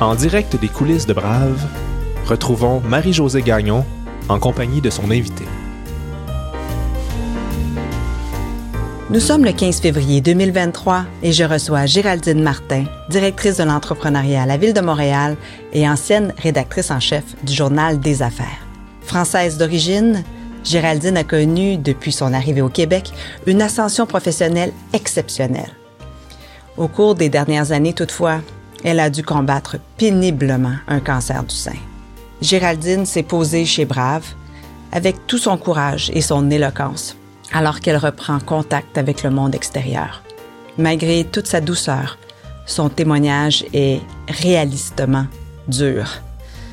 En direct des coulisses de Brave, retrouvons Marie-Josée Gagnon en compagnie de son invité. Nous sommes le 15 février 2023 et je reçois Géraldine Martin, directrice de l'entrepreneuriat à la Ville de Montréal et ancienne rédactrice en chef du Journal des Affaires. Française d'origine, Géraldine a connu, depuis son arrivée au Québec, une ascension professionnelle exceptionnelle. Au cours des dernières années, toutefois, elle a dû combattre péniblement un cancer du sein. Géraldine s'est posée chez Brave avec tout son courage et son éloquence alors qu'elle reprend contact avec le monde extérieur. Malgré toute sa douceur, son témoignage est réalistement dur.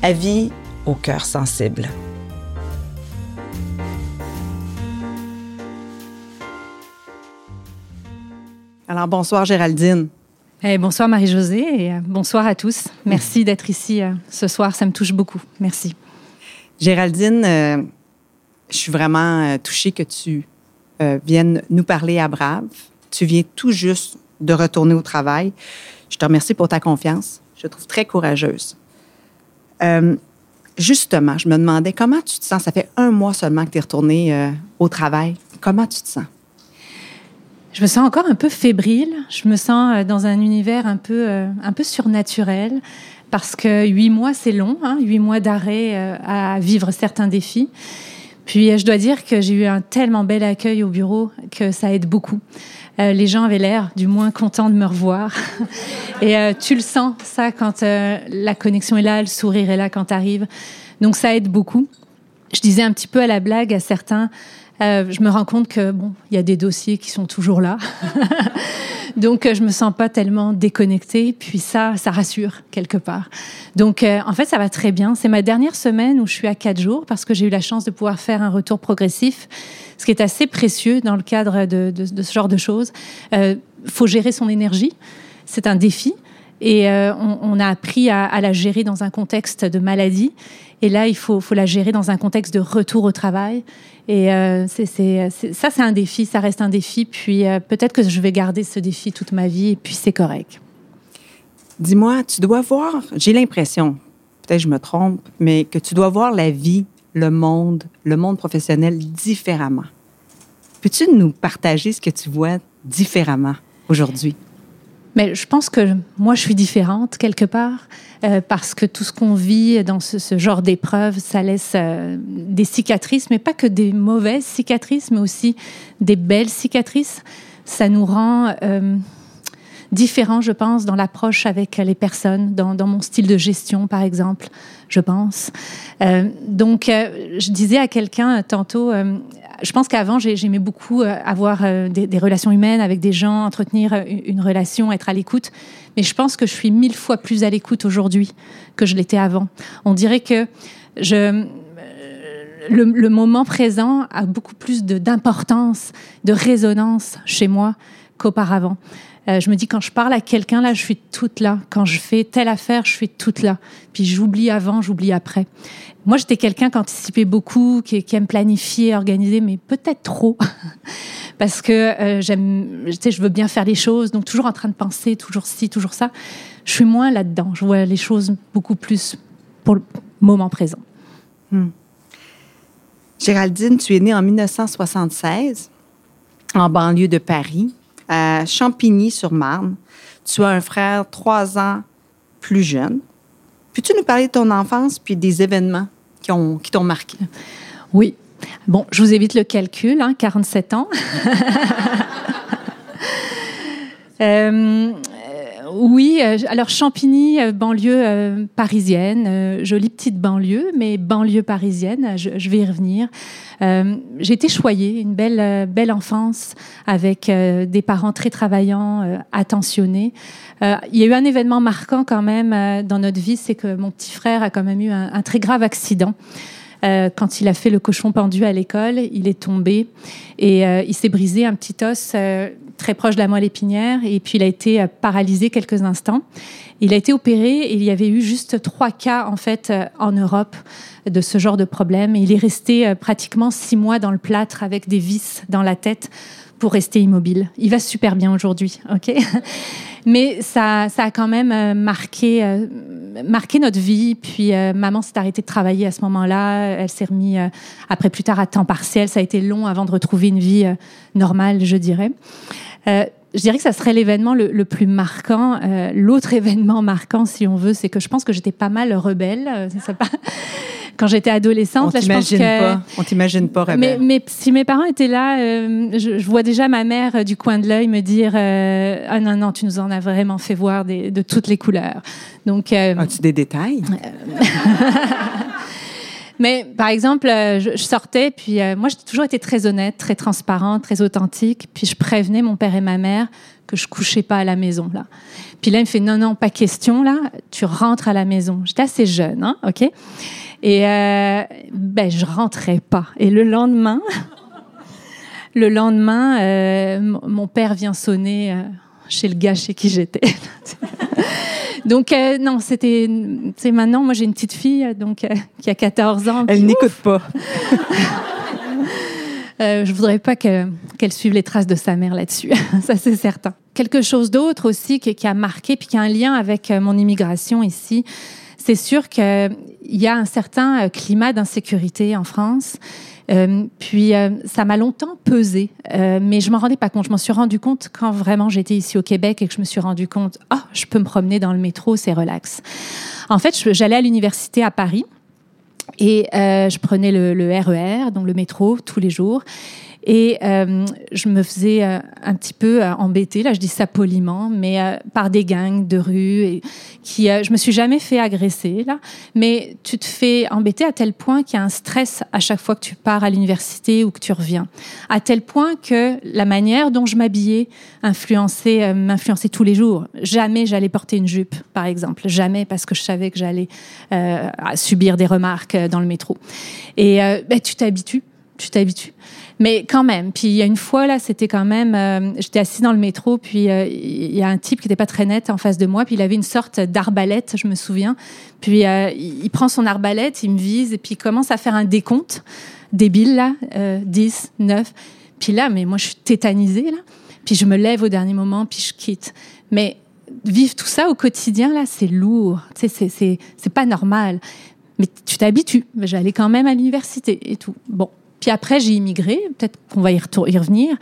Avis au cœur sensible. Alors bonsoir Géraldine. Eh, bonsoir Marie-Josée et euh, bonsoir à tous. Merci d'être ici euh, ce soir, ça me touche beaucoup. Merci. Géraldine, euh, je suis vraiment touchée que tu viennes nous parler à Brave. Tu viens tout juste de retourner au travail. Je te remercie pour ta confiance. Je te trouve très courageuse. justement, je me demandais comment tu te sens. Ça fait un mois seulement que tu es retournée au travail. Comment tu te sens? Je me sens encore un peu fébrile. Je me sens euh, dans un univers un peu, euh, un peu surnaturel parce que huit mois, c'est long, hein, huit mois d'arrêt euh, à vivre certains défis. Puis je dois dire que j'ai eu un tellement bel accueil au bureau que ça aide beaucoup. les gens avaient l'air du moins contents de me revoir. Et tu le sens, ça, quand la connexion est là, le sourire est là quand tu arrives. Donc ça aide beaucoup. Je disais un petit peu à la blague à certains, euh, je me rends compte que bon, il y a des dossiers qui sont toujours là. Donc, euh, je me sens pas tellement déconnectée. Puis ça, ça rassure quelque part. Donc, euh, en fait, ça va très bien. C'est ma dernière semaine où je suis à quatre jours parce que j'ai eu la chance de pouvoir faire un retour progressif, ce qui est assez précieux dans le cadre de, ce genre de choses. Il faut gérer son énergie. C'est un défi. Et on, a appris à, la gérer dans un contexte de maladie. Et là, il faut, la gérer dans un contexte de retour au travail. Et euh, ça, c'est un défi, ça reste un défi. Puis euh, peut-être que je vais garder ce défi toute ma vie, et puis c'est correct. Dis-moi, tu dois voir, j'ai l'impression, peut-être je me trompe, mais que tu dois voir la vie, le monde, le monde professionnel différemment. Peux-tu nous partager ce que tu vois différemment aujourd'hui? Mais je pense que moi, je suis différente quelque part euh, parce que tout ce qu'on vit dans ce, genre d'épreuve, ça laisse euh, des cicatrices, mais pas que des mauvaises cicatrices, mais aussi des belles cicatrices. Ça nous rend euh, différents, je pense, dans l'approche avec les personnes, dans, dans, mon style de gestion, par exemple, je pense. donc, je disais à quelqu'un tantôt, je pense qu'avant, j'aimais beaucoup euh, avoir euh, des, relations humaines avec des gens, entretenir euh, une relation, être à l'écoute. Mais je pense que je suis mille fois plus à l'écoute aujourd'hui que je l'étais avant. On dirait que le, moment présent a beaucoup plus d'importance, de, résonance chez moi qu'auparavant. Je me dis quand je parle à quelqu'un là, je suis toute là. Quand je fais telle affaire, je suis toute là. Puis j'oublie avant, j'oublie après. Moi, j'étais quelqu'un qui anticipait beaucoup, qui, aime planifier, organiser, mais peut-être trop. Parce que euh, j'aime, je veux bien faire les choses, donc toujours en train de penser, toujours ci, toujours ça. Je suis moins là-dedans. Je vois les choses beaucoup plus pour le moment présent. Hmm. Géraldine, tu es née en 1976 en banlieue de Paris, à Champigny-sur-Marne. Tu as un frère trois ans plus jeune. Peux-tu nous parler de ton enfance puis des événements qui t'ont marqué? Oui. Bon, je vous évite le calcul, hein, 47 ans. Euh, oui, euh, alors Champigny, euh, banlieue parisienne, jolie petite banlieue, mais banlieue parisienne, je, vais y revenir. J'ai été choyée, une belle, belle enfance avec des parents très travaillants, attentionnés. il y a eu un événement marquant quand même dans notre vie, c'est que mon petit frère a quand même eu un très grave accident. Euh, quand il a fait le cochon pendu à l'école, il est tombé et euh, il s'est brisé un petit os euh, très proche de la moelle épinière et puis il a été paralysé quelques instants. Il a été opéré et il y avait eu juste trois cas en fait en Europe de ce genre de problème. Et il est resté pratiquement six mois dans le plâtre avec des vis dans la tête pour rester immobile. Il va super bien aujourd'hui, ok? Mais ça, ça a quand même euh, marqué, euh, marqué notre vie. Puis euh, maman s'est arrêtée de travailler à ce moment-là. Elle s'est remise après plus tard à temps partiel. Ça a été long avant de retrouver une vie normale, je dirais. je dirais que ça serait l'événement le, plus marquant. L'autre événement marquant, si on veut, c'est que je pense que j'étais pas mal rebelle. Ça, quand j'étais adolescente. On t'imagine pas. On t'imagine pas, mais, mais, si mes parents étaient là, euh, je, vois déjà ma mère euh, du coin de l'œil me dire euh, ah non non, tu nous en as vraiment fait voir des, de toutes les couleurs. Donc as-tu des détails? Mais par exemple, je, sortais, puis moi, j'ai toujours été très honnête, très transparente, très authentique. Puis je prévenais mon père et ma mère que je couchais pas à la maison là. Puis là, il me fait non non, pas question là, tu rentres à la maison. J'étais assez jeune, hein, ok? Et euh, ben, je rentrais pas. Et le lendemain, le lendemain, euh, mon père vient sonner euh, chez le gars chez qui j'étais. donc non, c'était, c'est maintenant. Moi, j'ai une petite fille donc qui a 14 ans. Elle n'écoute pas. Euh, je voudrais pas qu'elle suive les traces de sa mère là-dessus, ça c'est certain. Quelque chose d'autre aussi qui, qui, a marqué, puis qui a un lien avec mon immigration ici, c'est sûr qu'il y a un certain euh, climat d'insécurité en France. Euh, puis euh, ça m'a longtemps pesé, mais je m'en rendais pas compte. Je m'en suis rendu compte quand vraiment j'étais ici au Québec et que je me suis rendu compte, oh, je peux me promener dans le métro, c'est relax. En fait, j'allais à l'université à Paris et je prenais le, le RER, donc le métro, tous les jours. Et euh, je me faisais euh, un petit peu euh, embêter, là je dis ça poliment, mais par des gangs de rue. Et qui, je me suis jamais fait agresser, là, mais tu te fais embêter à tel point qu'il y a un stress à chaque fois que tu pars à l'université ou que tu reviens. À tel point que la manière dont je m'habillais influençait, m'influençait tous les jours. Jamais j'allais porter une jupe, par exemple. Jamais parce que je savais que j'allais subir des remarques dans le métro. Et ben, tu t'habitues, tu t'habitues. Mais quand même. Puis il y a une fois, là, c'était quand même. Euh, j'étais assise dans le métro, puis euh, il y a un type qui n'était pas très net en face de moi, puis il avait une sorte d'arbalète, je me souviens. Puis euh, il prend son arbalète, il me vise, et puis il commence à faire un décompte débile, là, 10, 9. Puis là, mais moi, je suis tétanisée, là. Puis je me lève au dernier moment, puis je quitte. Mais vivre tout ça au quotidien, là, c'est lourd. C'est pas normal. Mais tu t'habitues. J'allais quand même à l'université et tout. Bon, puis après, j'ai immigré, peut-être qu'on va y, y, revenir,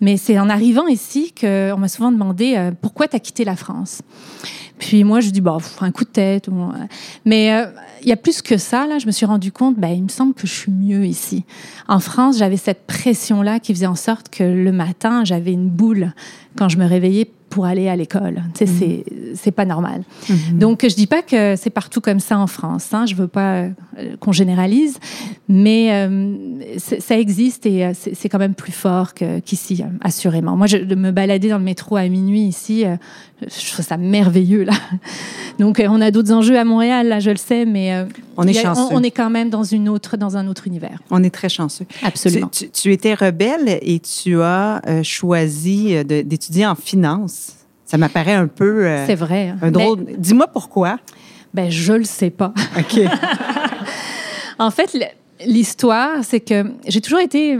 mais c'est en arrivant ici qu'on m'a souvent demandé euh, pourquoi tu as quitté la France? Puis moi, je dis, bah, un coup de tête. Mais euh, il y a plus que ça, là, je me suis rendu compte, bah, il me semble que je suis mieux ici. En France, j'avais cette pression-là qui faisait en sorte que le matin, j'avais une boule quand je me réveillais pour aller à l'école. Tu sais, mhm. c'est pas normal. Mhm. Donc, je dis pas que c'est partout comme ça en France. Hein. Je veux pas euh, qu'on généralise, mais euh, ça existe et euh, c'est quand même plus fort qu'ici, assurément. Moi, je, de me balader dans le métro à minuit ici, je trouve ça merveilleux là. Donc, on a d'autres enjeux à Montréal, là, je le sais, mais on est chanceux. On, est quand même dans une autre, dans un autre univers. On est très chanceux. Absolument. Tu, tu étais rebelle et tu as choisi d'étudier en finance. Ça m'apparaît un peu. Euh, c'est vrai. Un drôle. Dis-moi pourquoi. Ben, je le sais pas. OK. en fait, l'histoire, c'est que j'ai toujours été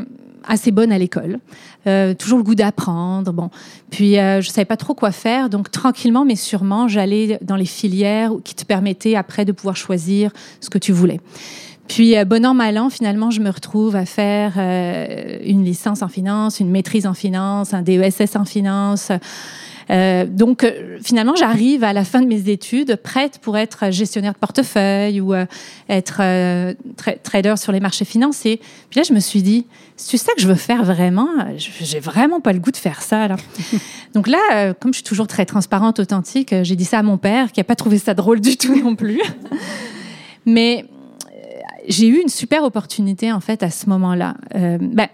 assez bonne à l'école. Euh, toujours le goût d'apprendre. Bon, puis euh, je savais pas trop quoi faire, donc tranquillement mais sûrement, j'allais dans les filières qui te permettaient après de pouvoir choisir ce que tu voulais. Puis, bon an, mal an, finalement, je me retrouve à faire une licence en finance, une maîtrise en finance, un DESS en finance. Euh, donc, euh, finalement, j'arrive à la fin de mes études prête pour être gestionnaire de portefeuille ou euh, être trader sur les marchés financiers. Puis là, je me suis dit, tu sais que je veux faire vraiment, j'ai vraiment pas le goût de faire ça. Là. donc là, comme je suis toujours très transparente, authentique, j'ai dit ça à mon père, qui a pas trouvé ça drôle du tout non plus. Mais j'ai eu une super opportunité en fait à ce moment-là. Euh, ben,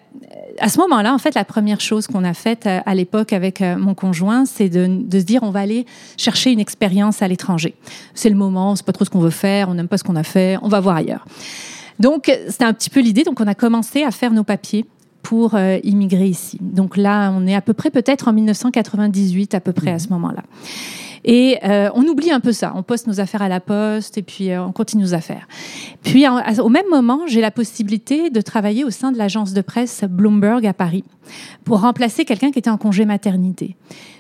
à ce moment-là, en fait, la première chose qu'on a faite euh, à l'époque avec euh, mon conjoint, c'est de, de, se dire on va aller chercher une expérience à l'étranger. C'est le moment, c'est pas trop ce qu'on veut faire, on n'aime pas ce qu'on a fait, on va voir ailleurs. Donc c'était un petit peu l'idée. Donc on a commencé à faire nos papiers pour euh, immigrer ici. Donc là, on est à peu près peut-être en 1998 à peu près à ce moment-là. Et euh, on oublie un peu ça. On poste nos affaires à la poste et puis euh, on continue nos affaires. Puis au même moment, j'ai la possibilité de travailler au sein de l'agence de presse Bloomberg à Paris pour remplacer quelqu'un qui était en congé maternité.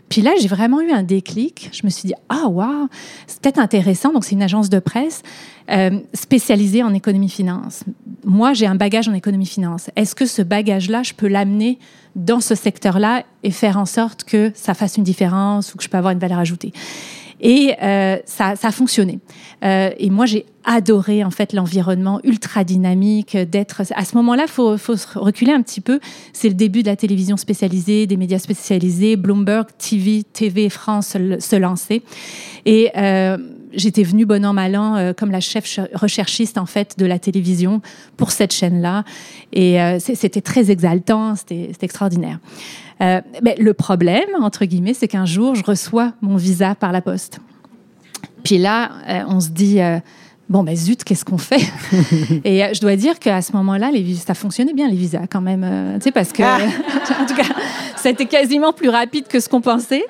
Puis là, j'ai vraiment eu un déclic. Je me suis dit, ah, waouh, c'est peut-être intéressant. Donc, c'est une agence de presse euh, spécialisée en économie-finance. Moi, j'ai un bagage en économie-finance. Est-ce que ce bagage-là, je peux l'amener dans ce secteur-là et faire en sorte que ça fasse une différence ou que je peux avoir une valeur ajoutée? Et euh, ça, ça, a fonctionné. Euh, et moi, j'ai adoré en fait l'environnement ultra dynamique d'être. À ce moment-là, faut, faut se reculer un petit peu. C'est le début de la télévision spécialisée, des médias spécialisés. Bloomberg TV, TV France se, lançait. Et euh, j'étais venue bon an mal an euh, comme la chef recherchiste en fait de la télévision pour cette chaîne-là. Et euh, c'était très exaltant, c'était extraordinaire. Euh, mais le problème, entre guillemets, c'est qu'un jour, je reçois mon visa par la poste. Puis là, on se dit, bon, ben zut, qu'est-ce qu'on fait? Et je dois dire qu'à ce moment-là, les ça fonctionnait bien, les visas, quand même. tu sais, parce que, ah. en tout cas, ça a été quasiment plus rapide que ce qu'on pensait.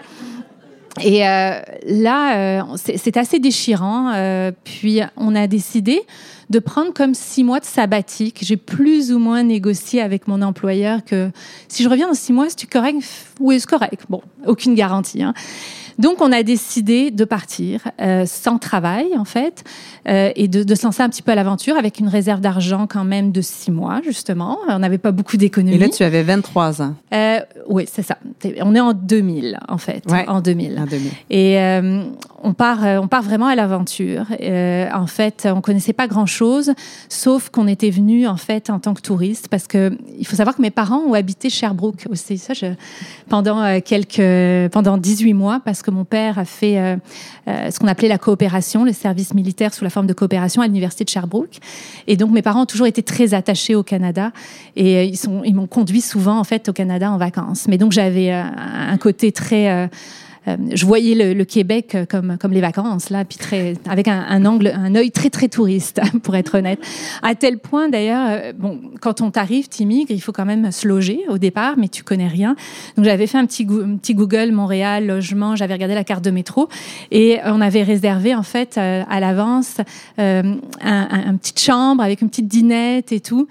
Et là, c'est assez déchirant. puis on a décidé de prendre comme six mois de sabbatique. J'ai plus ou moins négocié avec mon employeur que si je reviens dans six mois, c'est correct? Oui, c'est correct. Bon, aucune garantie. Hein. Donc, on a décidé de partir euh, sans travail, en fait, euh, et de, de, se lancer un petit peu à l'aventure avec une réserve d'argent quand même de six mois, justement. On n'avait pas beaucoup d'économies. Et là, tu avais 23 ans. Euh, oui, c'est ça. On est en 2000, en fait. Ouais, en 2000. En 2000. Et on, part, on part vraiment à l'aventure. En fait, on connaissait pas grand-chose, sauf qu'on était venu, en fait, en tant que touriste, parce que il faut savoir que mes parents ont habité Sherbrooke aussi, ça, je, pendant quelques, pendant 18 mois, parce que mon père a fait euh, euh, ce qu'on appelait la coopération, le service militaire sous la forme de coopération à l'université de Sherbrooke. Et donc mes parents ont toujours été très attachés au Canada et euh, ils sont, ils m'ont conduit souvent en fait au Canada en vacances. Mais donc j'avais un côté très je voyais le, Québec euh, comme, comme les vacances, là, puis très, avec un, un, angle, un œil très, très touriste, pour être honnête. À tel point, d'ailleurs, euh, bon, quand on t'arrive, t'immigres, il faut quand même se loger au départ, mais tu connais rien. Donc, j'avais fait un petit, un petit Google Montréal, logement, j'avais regardé la carte de métro, et on avait réservé, en fait, à l'avance, euh, un, un, une petite chambre avec une petite dinette et tout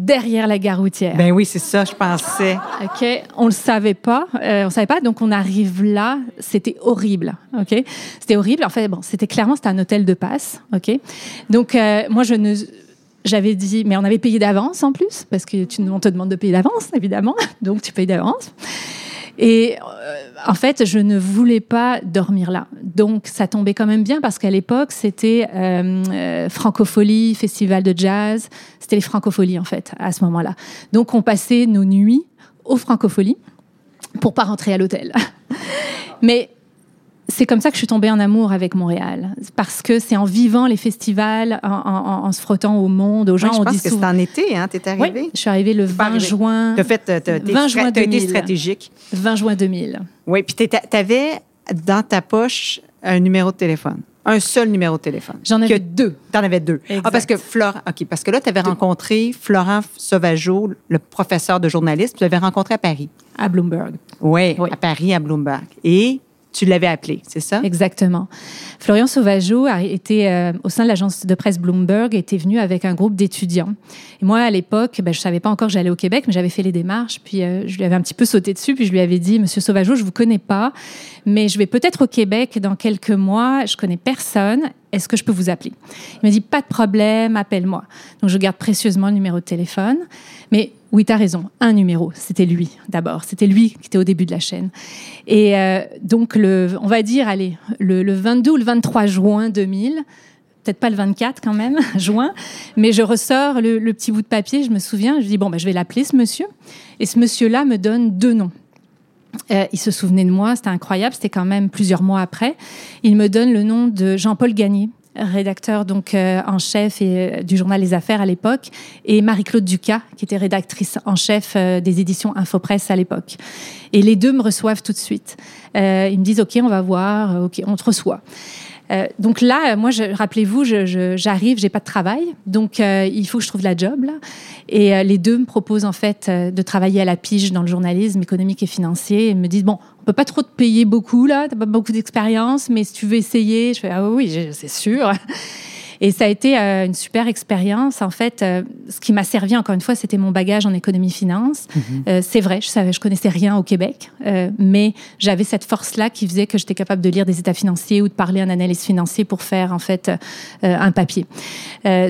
derrière la gare routière. Ben oui, c'est ça, je pensais. OK, on le savait pas, euh, on savait pas, donc on arrive là, c'était horrible. OK, c'était horrible. En fait, bon, c'était clairement c'était un hôtel de passe. OK, donc euh, moi je ne j'avais dit, mais on avait payé d'avance en plus, parce que tu, on te demande de payer d'avance, évidemment, donc tu payes d'avance. Et euh, en fait, je ne voulais pas dormir là. Donc, ça tombait quand même bien parce qu'à l'époque, c'était euh, euh Francophonie, festival de jazz. C'était les Francopholies, en fait, à ce moment-là. Donc, on passait nos nuits aux Francopholies pour pas rentrer à l'hôtel. Mais c'est comme ça que je suis tombée en amour avec Montréal. Parce que c'est en vivant les festivals, en, en, en, se frottant au monde, aux gens. Oui, je pense que c'est en été, hein, t'es arrivée. Oui, je suis arrivée le 20 juin. T'as fait, t'as, 20 juin 2000. été stratégique. 20 juin 2000. Oui, puis t'avais dans ta poche un numéro de téléphone. Un seul numéro de téléphone. J'en avais deux. T'en avais deux. Exact. Ah, parce que Florent, OK, parce que là, tu avais rencontré Florent Sauvageau, le professeur de journalisme, tu l'avais rencontré à Paris. À Bloomberg. Oui, oui, à Paris, à Bloomberg. Et tu l'avais appelé, c'est ça? Exactement. Florian Sauvageau a été euh, au sein de l'agence de presse Bloomberg, était venu avec un groupe d'étudiants. Et moi, à l'époque, ben, je savais pas encore que j'allais au Québec, mais j'avais fait les démarches. Puis euh, je lui avais un petit peu sauté dessus, puis je lui avais dit, Monsieur Sauvageau, je vous connais pas, mais je vais peut-être au Québec dans quelques mois. Je connais personne. Est-ce que je peux vous appeler? Il m'a dit, pas de problème, appelle-moi. Donc je garde précieusement le numéro de téléphone, mais oui, tu as raison. Un numéro, c'était lui d'abord. C'était lui qui était au début de la chaîne. Et euh, donc, on va dire, allez, le, le 22 ou le 23 juin 2000, peut-être pas le 24 quand même, juin, mais je ressors le, petit bout de papier, je me souviens, je dis, bon, ben, je vais l'appeler ce monsieur. Et ce monsieur-là me donne deux noms. Euh, il se souvenait de moi, c'était incroyable, c'était quand même plusieurs mois après. Il me donne le nom de Jean-Paul Gagné, rédacteur donc euh, en chef euh, du journal Les Affaires à l'époque, et Marie-Claude Ducas, qui était rédactrice en chef euh, des éditions Infopresse à l'époque. Et les deux me reçoivent tout de suite. Ils me disent OK, on va voir, OK, on te reçoit. Donc là, moi, rappelez-vous, j'arrive, j'ai pas de travail, donc il faut que je trouve la job. Et les deux me proposent en fait de travailler à la pige dans le journalisme économique et financier et me disent bon, on peut pas trop te payer beaucoup là, t'as pas beaucoup d'expérience, mais si tu veux essayer, je fais ah oui, c'est sûr. Et ça a été euh, une super expérience. En fait, euh, ce qui m'a servi, encore une fois, c'était mon bagage en économie-finance. Mhm. Euh, c'est vrai, je savais, je connaissais rien au Québec, mais j'avais cette force-là qui faisait que j'étais capable de lire des états financiers ou de parler à un analyste financier pour faire, en fait, un papier.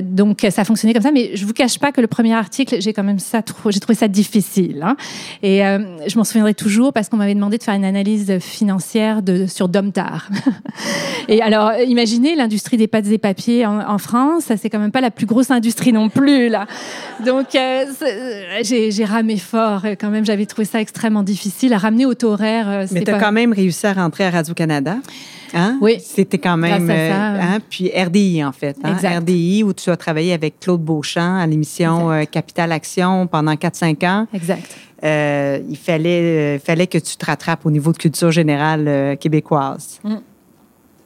donc, ça fonctionnait comme ça. Mais je vous cache pas que le premier article, j'ai quand même ça, j'ai trouvé ça difficile. Hein. Et je m'en souviendrai toujours parce qu'on m'avait demandé de faire une analyse financière de, sur Domtar. et alors, imaginez l'industrie des pâtes et papiers en, en France, c'est quand même pas la plus grosse industrie non plus là. Donc euh, j'ai ramé fort quand même. J'avais trouvé ça extrêmement difficile à ramener au taux horaire. Euh, Mais tu as quand même réussi à rentrer à Radio Canada. Hein? Oui. C'était quand même. Euh, hein? Puis RDI, en fait. Hein? RDI, où tu as travaillé avec Claude Beauchamp à l'émission Capital Action pendant 4-5 ans. Exact. il fallait, fallait que tu te rattrapes au niveau de culture générale québécoise. Mm.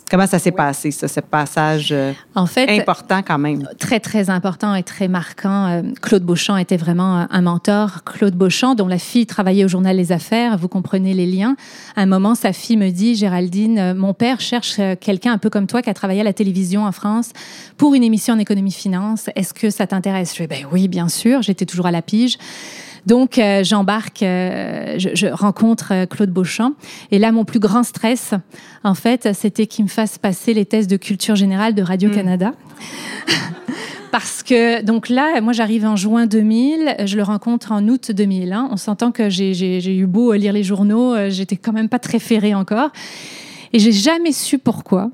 Comment ça s'est passé, ça, ce passage euh, en fait, important quand même? Très, très important et très marquant. Euh, Claude Beauchamp était vraiment un mentor. Claude Beauchamp, dont la fille travaillait au journal Les Affaires, vous comprenez les liens. À un moment, sa fille me dit, Géraldine, euh, mon père cherche quelqu'un un peu comme toi qui a travaillé à la télévision en France pour une émission en économie-finance. Est-ce que ça t'intéresse? Je dis, ben oui, bien sûr. J'étais toujours à la pige. Donc euh, j'embarque, euh, je, rencontre euh, Claude Beauchamp. Et là, mon plus grand stress, en fait, c'était qu'il me fasse passer les tests de culture générale de Radio-Canada. Hmm. Parce que, donc là, moi j'arrive en juin 2000, je le rencontre en août 2000. Hein. On s'entend que j'ai eu beau lire les journaux, j'étais quand même pas très ferrée encore. Et j'ai jamais su pourquoi,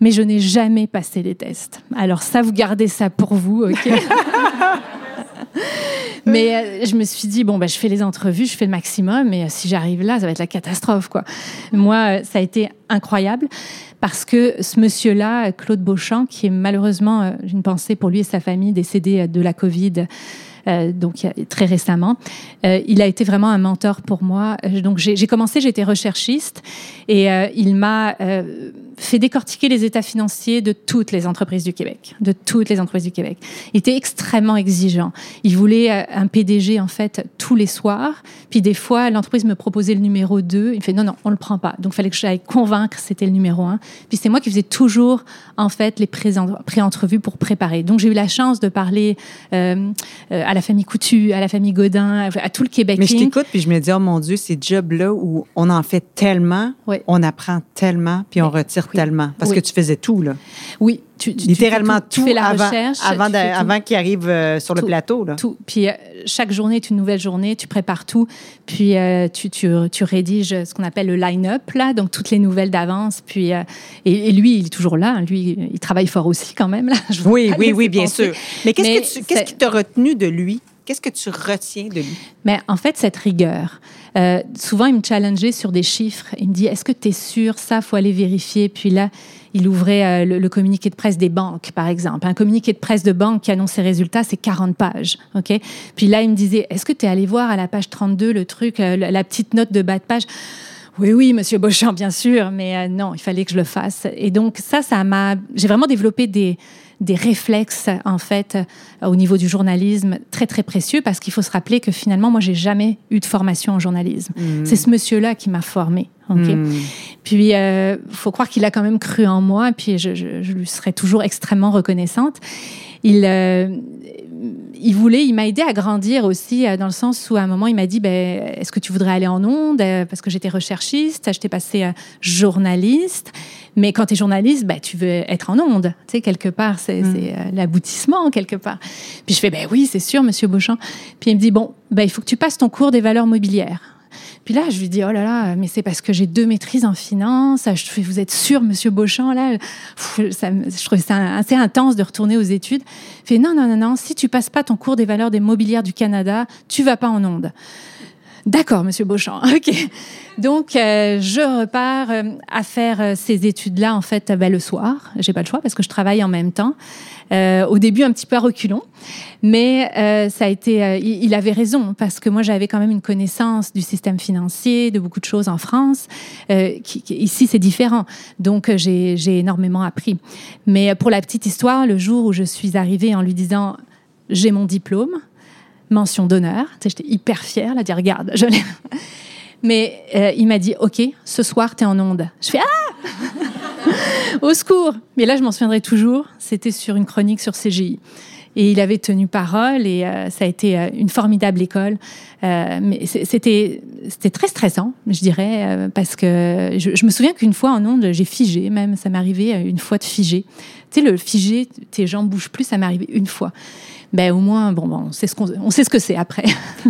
mais je n'ai jamais passé les tests. Alors ça, vous gardez ça pour vous, ok? Mais euh, je me suis dit, bon, bah, je fais les entrevues, je fais le maximum, mais euh, si j'arrive là, ça va être la catastrophe. Quoi. Moi, euh, ça a été incroyable parce que ce monsieur-là, Claude Beauchamp, qui est malheureusement, j'ai une pensée pour lui et sa famille, décédé de la Covid, donc très récemment. Euh, il a été vraiment un mentor pour moi. Euh, donc j'ai commencé, j'étais recherchiste et il m'a fait décortiquer les états financiers de toutes les entreprises du Québec, de toutes les entreprises du Québec. Il était extrêmement exigeant. Il voulait un PDG en fait tous les soirs. Puis des fois, l'entreprise me proposait le numéro 2. Il me fait non non, on le prend pas. Donc il fallait que j'aille convaincre c'était le numéro 1. Puis c'est moi qui faisais toujours en fait les pré-entrevues pour préparer. Donc j'ai eu la chance de parler euh, à la famille Coutu, à la famille Godin, à tout le Québec. Mais je t'écoute, puis je me dis, oh mon Dieu, ces jobs-là où on en fait tellement, on apprend tellement, puis on retire tellement. Parce que tu faisais tout, là. Oui, littéralement tout, tu fais la avant, recherche, avant, avant qu'il arrive euh, sur le plateau. Là. Tout. Puis euh, chaque journée est une nouvelle journée, tu prépares tout, puis euh, tu, tu, tu, rédiges ce qu'on appelle le line-up, là, donc toutes les nouvelles d'avance. Puis, et, lui, il est toujours là. Hein. Lui, il travaille fort aussi quand même. Là. oui, oui, oui, bien sûr. Mais qu'est-ce, qu'est-ce qui t'a retenu de lui? Qu'est-ce que tu retiens de lui? Mais en fait, cette rigueur. souvent, il me challengeait sur des chiffres. Il me dit Est-ce que tu es sûr? Ça, faut aller vérifier. Puis là, il ouvrait euh, le, communiqué de presse des banques, par exemple. Un communiqué de presse de banque qui annonce ses résultats, c'est 40 pages. ok? Puis là, il me disait, est-ce que tu es allé voir à la page 32 le truc, euh, la petite note de bas de page? Oui, oui, Monsieur Beauchamp, bien sûr, mais euh, non, il fallait que je le fasse. Et donc ça, ça m'a, j'ai vraiment développé des, des réflexes en fait au niveau du journalisme très très précieux parce qu'il faut se rappeler que finalement moi j'ai jamais eu de formation en journalisme. Mmh. C'est ce monsieur-là qui m'a formé. Hmm. Puis, il euh, faut croire qu'il a quand même cru en moi, et puis je, je, lui serai toujours extrêmement reconnaissante. Il, euh, il voulait, il m'a aidé à grandir aussi, euh, dans le sens où à un moment, il m'a dit ben, Est-ce que tu voudrais aller en ondes Parce que j'étais recherchiste, j'étais passée journaliste. Mais quand tu es journaliste, ben, tu veux être en ondes. Tu sais, quelque part, c'est hmm. l'aboutissement, quelque part. Puis je fais Ben oui, c'est sûr, monsieur Beauchamp. Puis il me dit Bon, ben, il faut que tu passes ton cours des valeurs mobilières. Puis là, je lui dis, oh là là, mais c'est parce que j'ai deux maîtrises en finance. Je vous êtes sûr, monsieur Beauchamp, là? Ça, Je trouvais ça assez intense de retourner aux études. Il fait, non, non, non, non, si tu passes pas ton cours des valeurs des mobilières du Canada, tu vas pas en onde. D'accord, Monsieur Beauchamp. Ok. Donc, euh, je repars euh, à faire euh, ces études-là en fait ben, le soir. J'ai pas le choix parce que je travaille en même temps. au début, un petit peu à reculons, mais ça a été. Il, avait raison parce que moi, j'avais quand même une connaissance du système financier, de beaucoup de choses en France. Ici, c'est différent. Donc, j'ai énormément appris. Mais pour la petite histoire, le jour où je suis arrivée en lui disant j'ai mon diplôme mention d'honneur. j'étais hyper fière, là, dire regarde, je l'ai. Mais euh, il m'a dit, OK, ce soir, tu es en onde. Je fais, ah Au secours Mais là, je m'en souviendrai toujours. C'était sur une chronique sur CGI. Et il avait tenu parole et euh, ça a été euh, une formidable école. Mais c'était c'était très stressant, je dirais, parce que je, me souviens qu'une fois en onde, j'ai figé, même ça arrivé une fois de figer. Tu sais, le figé, tes jambes bougent plus, ça arrivé une fois. Ben au moins, bon, bon on sait ce qu'on on sait ce que c'est après.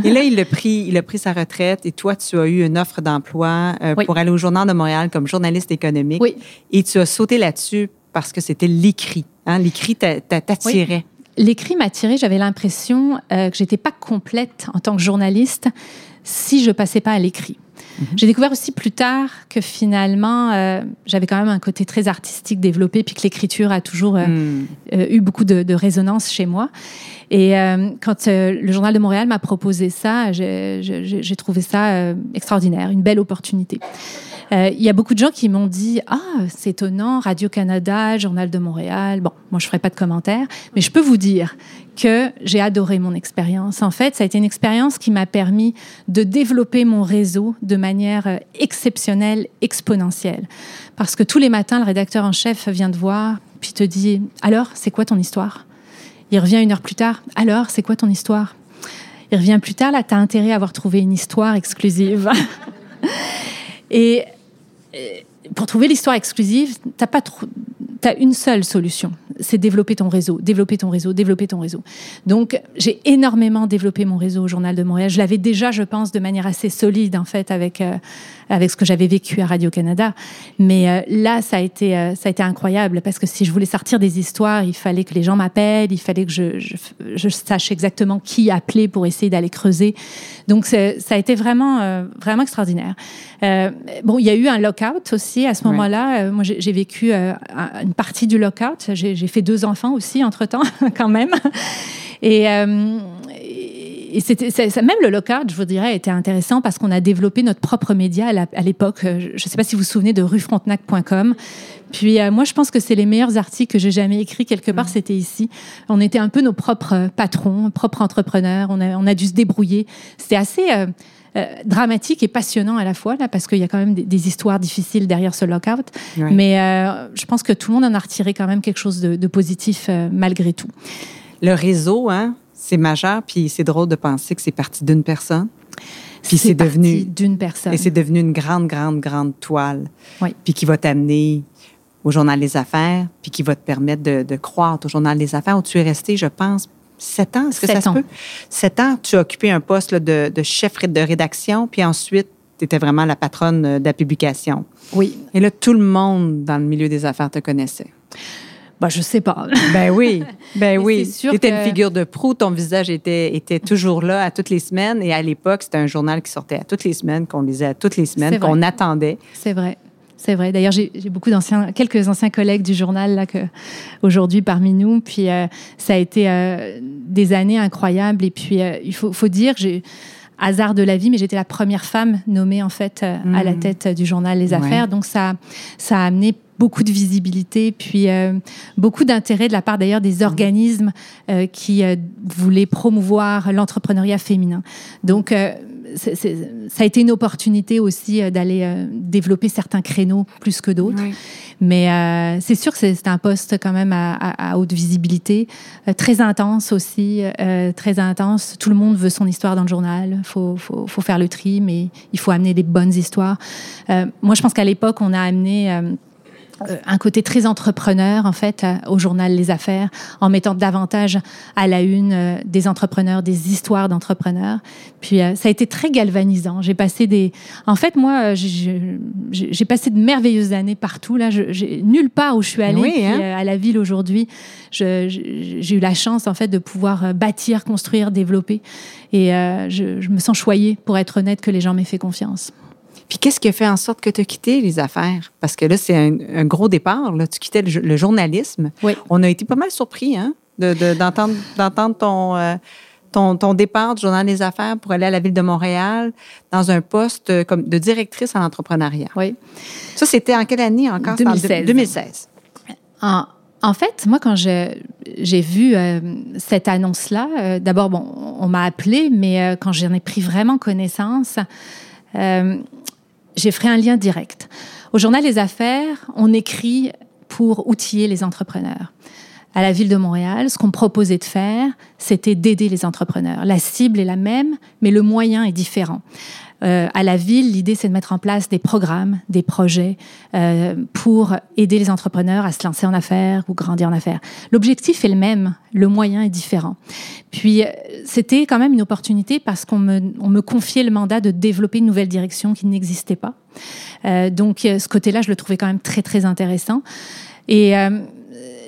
et là, il a pris il a pris sa retraite et toi, tu as eu une offre d'emploi pour aller au Journal de Montréal comme journaliste économique. Oui. Et tu as sauté là-dessus parce que c'était l'écrit. Hein? L'écrit t'attirait. L'écrit m'a tiré. J'avais l'impression euh, que j'étais pas complète en tant que journaliste si je passais pas à l'écrit. Mhm. J'ai découvert aussi plus tard que finalement, euh, j'avais quand même un côté très artistique développé, puis que l'écriture a toujours euh, hmm. eu beaucoup de, de, résonance chez moi. Et quand le Journal de Montréal m'a proposé ça, j'ai trouvé ça extraordinaire, une belle opportunité. Euh, il y a beaucoup de gens qui m'ont dit Ah, c'est étonnant, Radio-Canada, Journal de Montréal. Bon, moi, je ne ferai pas de commentaires, mais je peux vous dire que j'ai adoré mon expérience. En fait, ça a été une expérience qui m'a permis de développer mon réseau de manière euh, exceptionnelle, exponentielle. Parce que tous les matins, le rédacteur en chef vient te voir, puis te dit Alors, c'est quoi ton histoire? Il revient une heure plus tard Alors, c'est quoi ton histoire? Il revient plus tard, là, tu as intérêt à avoir trouvé une histoire exclusive. Et pour trouver l'histoire exclusive, t'as pas trop, as une seule solution, c'est développer ton réseau, développer ton réseau, développer ton réseau. Donc, j'ai énormément développé mon réseau au Journal de Montréal. Je l'avais déjà, je pense, de manière assez solide, en fait, avec, euh, avec ce que j'avais vécu à Radio-Canada. Mais euh, là, ça a, été, euh, ça a été incroyable parce que si je voulais sortir des histoires, il fallait que les gens m'appellent, il fallait que je, je, sache exactement qui appeler pour essayer d'aller creuser. Donc, ça a été vraiment, vraiment extraordinaire. bon, il y a eu un lockout aussi à ce moment-là. moi, j'ai vécu une partie du lockout. J'ai fait deux enfants aussi entre-temps, quand même. Et, et c'était même le lockout, je vous dirais, était intéressant parce qu'on a développé notre propre média à l'époque. Je ne sais pas si vous vous souvenez de ruefrontenac.com. Puis euh, moi, je pense que c'est les meilleurs articles que j'ai jamais écrits quelque part. Mm. C'était ici. On était un peu nos propres patrons, propres entrepreneurs. On a, on a dû se débrouiller. C'était assez euh, euh, dramatique et passionnant à la fois là, parce qu'il y a quand même des, histoires difficiles derrière ce lockout. Mais je pense que tout le monde en a retiré quand même quelque chose de, de positif malgré tout. Le réseau, hein, c'est majeur, puis c'est drôle de penser que c'est parti d'une personne. Puis c'est devenu d'une personne. Et c'est devenu une grande, grande, grande toile. Oui. Puis qui va t'amener au journal des affaires, puis qui va te permettre de, de croître au journal des affaires où tu es resté, je pense, sept ans. Est-ce que ça se peut? Sept ans, tu as occupé un poste de, de, chef de rédaction, puis ensuite, tu étais vraiment la patronne de la publication. Oui. Et là, tout le monde dans le milieu des affaires te connaissait. Bah, je sais pas. Ben oui, ben oui. Tu étais une figure de proue, ton visage était, était toujours là à toutes les semaines. Et à l'époque, c'était un journal qui sortait à toutes les semaines, qu'on lisait à toutes les semaines, qu'on attendait. C'est vrai. C'est vrai. D'ailleurs, j'ai beaucoup d'anciens, quelques anciens collègues du journal là que aujourd'hui parmi nous. Puis euh, ça a été euh, des années incroyables. Et puis euh, il faut, faut dire, j'ai hasard de la vie, mais j'étais la première femme nommée en fait à la mmh. tête du journal Les Affaires. Donc ça, ça a amené beaucoup de visibilité, puis euh, beaucoup d'intérêt de la part d'ailleurs des organismes euh, qui euh, voulaient promouvoir l'entrepreneuriat féminin. Donc, ça a été une opportunité aussi d'aller développer certains créneaux plus que d'autres. Mais c'est sûr que c'est un poste quand même à, haute visibilité, très intense aussi, très intense. Tout le monde veut son histoire dans le journal. Il faut, faut, faut, faire le tri, mais il faut amener des bonnes histoires. moi, je pense qu'à l'époque, on a amené euh, un côté très entrepreneur en fait euh, au journal Les Affaires en mettant davantage à la une euh, des entrepreneurs, des histoires d'entrepreneurs. Puis ça a été très galvanisant. J'ai passé des, en fait moi j'ai passé de merveilleuses années partout là. J'ai nulle part où je suis allée hein. à la ville aujourd'hui. J'ai eu la chance en fait de pouvoir bâtir, construire, développer et je, je me sens choyée pour être honnête que les gens m'aient fait confiance. Puis qu'est-ce qui a fait en sorte que tu as quitté les affaires? Parce que là, c'est un, gros départ. Là. Tu quittais le, journalisme. Oui. On a été pas mal surpris hein, d'entendre ton, euh, ton, ton, départ du Journal des affaires pour aller à la Ville de Montréal dans un poste euh, comme de directrice en entrepreneuriat. Oui. Ça, c'était en quelle année encore? 2016. 2016. En, en fait, moi, quand j'ai vu euh, cette annonce-là, d'abord, bon, on m'a appelé, mais quand j'en ai pris vraiment connaissance, j'ai fait un lien direct. Au journal Les Affaires, on écrit pour outiller les entrepreneurs. À la ville de Montréal, ce qu'on proposait de faire, c'était d'aider les entrepreneurs. La cible est la même, mais le moyen est différent. Euh, à la ville, l'idée, c'est de mettre en place des programmes, des projets euh, pour aider les entrepreneurs à se lancer en affaires ou grandir en affaires. L'objectif est le même, le moyen est différent. Puis, euh, c'était quand même une opportunité parce qu'on me, on me confiait le mandat de développer une nouvelle direction qui n'existait pas. Euh, donc, ce côté-là, je le trouvais quand même très, très intéressant. Et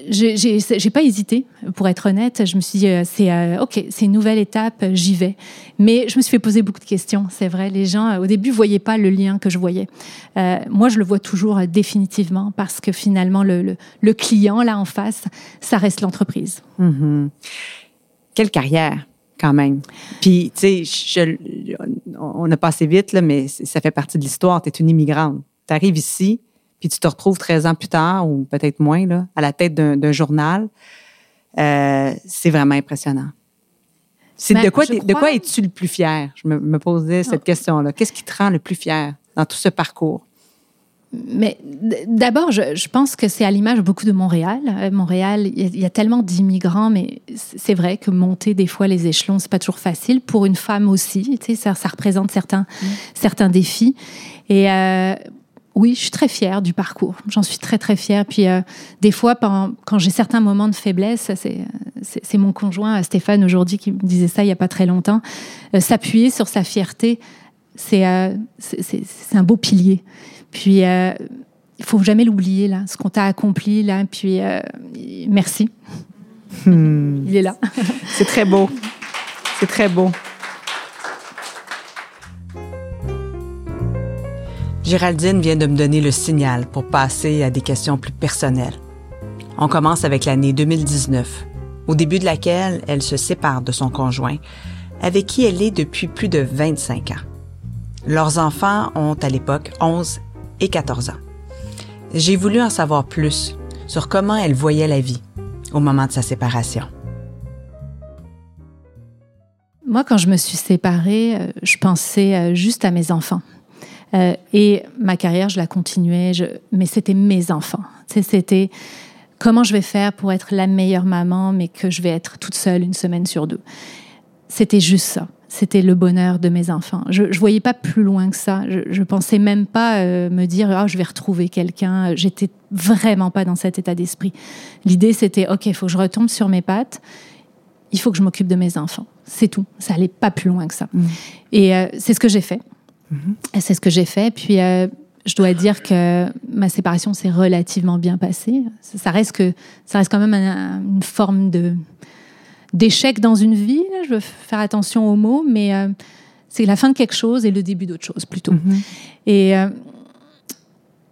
j'ai pas hésité, pour être honnête. Je me suis dit, euh, c'est euh, ok, c'est une nouvelle étape, j'y vais. Mais je me suis fait poser beaucoup de questions. C'est vrai, les gens euh, au début voyaient pas le lien que je voyais. moi, je le vois toujours définitivement parce que finalement, le, le, client là en face, ça reste l'entreprise. Mm-hmm. Quelle carrière quand même. Puis, tu sais, on a passé vite, là, mais ça fait partie de l'histoire. Tu es une immigrante. Tu arrives ici, puis tu te retrouves 13 ans plus tard, ou peut-être moins, là, à la tête d'un journal, euh, c'est vraiment impressionnant. C'est de quoi, de quoi es-tu le plus fier? Je me, posais cette question-là. Qu'est-ce qui te rend le plus fier dans tout ce parcours? Mais d'abord, je, pense que c'est à l'image beaucoup de Montréal. Euh, Montréal, il y, a tellement d'immigrants, mais c'est vrai que monter des fois les échelons, c'est pas toujours facile. Pour une femme aussi, tu sais, ça, ça représente certains, mmh. certains défis. Et euh, oui, je suis très fière du parcours. J'en suis très, très fière. Puis, euh, des fois, quand j'ai certains moments de faiblesse, c'est mon conjoint, Stéphane, aujourd'hui, qui me disait ça il n'y a pas très longtemps, euh, s'appuyer sur sa fierté, c'est euh, un beau pilier. Puis, il faut jamais l'oublier, là, ce qu'on t'a accompli, là. Puis, merci. Hmm. Il est là. c'est très beau. C'est très beau. Géraldine vient de me donner le signal pour passer à des questions plus personnelles. On commence avec l'année 2019, au début de laquelle elle se sépare de son conjoint, avec qui elle est depuis plus de 25 ans. Leurs enfants ont à l'époque 11 et 14 ans. J'ai voulu en savoir plus sur comment elle voyait la vie au moment de sa séparation. Moi, quand je me suis séparée, euh, je pensais euh, juste à mes enfants. Euh, et ma carrière, je la continuais, mais c'était mes enfants. C'était comment je vais faire pour être la meilleure maman, mais que je vais être toute seule une semaine sur deux. C'était juste ça. C'était le bonheur de mes enfants. Je ne voyais pas plus loin que ça. Je, ne pensais même pas euh, me dire oh, je vais retrouver quelqu'un. J'étais vraiment pas dans cet état d'esprit. L'idée c'était ok, il faut que je retombe sur mes pattes. Il faut que je m'occupe de mes enfants. C'est tout. Ça allait pas plus loin que ça. Mmh. Et euh, c'est ce que j'ai fait. C'est ce que j'ai fait. Puis, euh, je dois dire que ma séparation s'est relativement bien passée. Ça reste, que, ça reste quand même une forme de d'échec dans une vie. Je veux faire attention aux mots, mais euh, c'est la fin de quelque chose et le début d'autre chose plutôt. Mm-hmm. Et euh,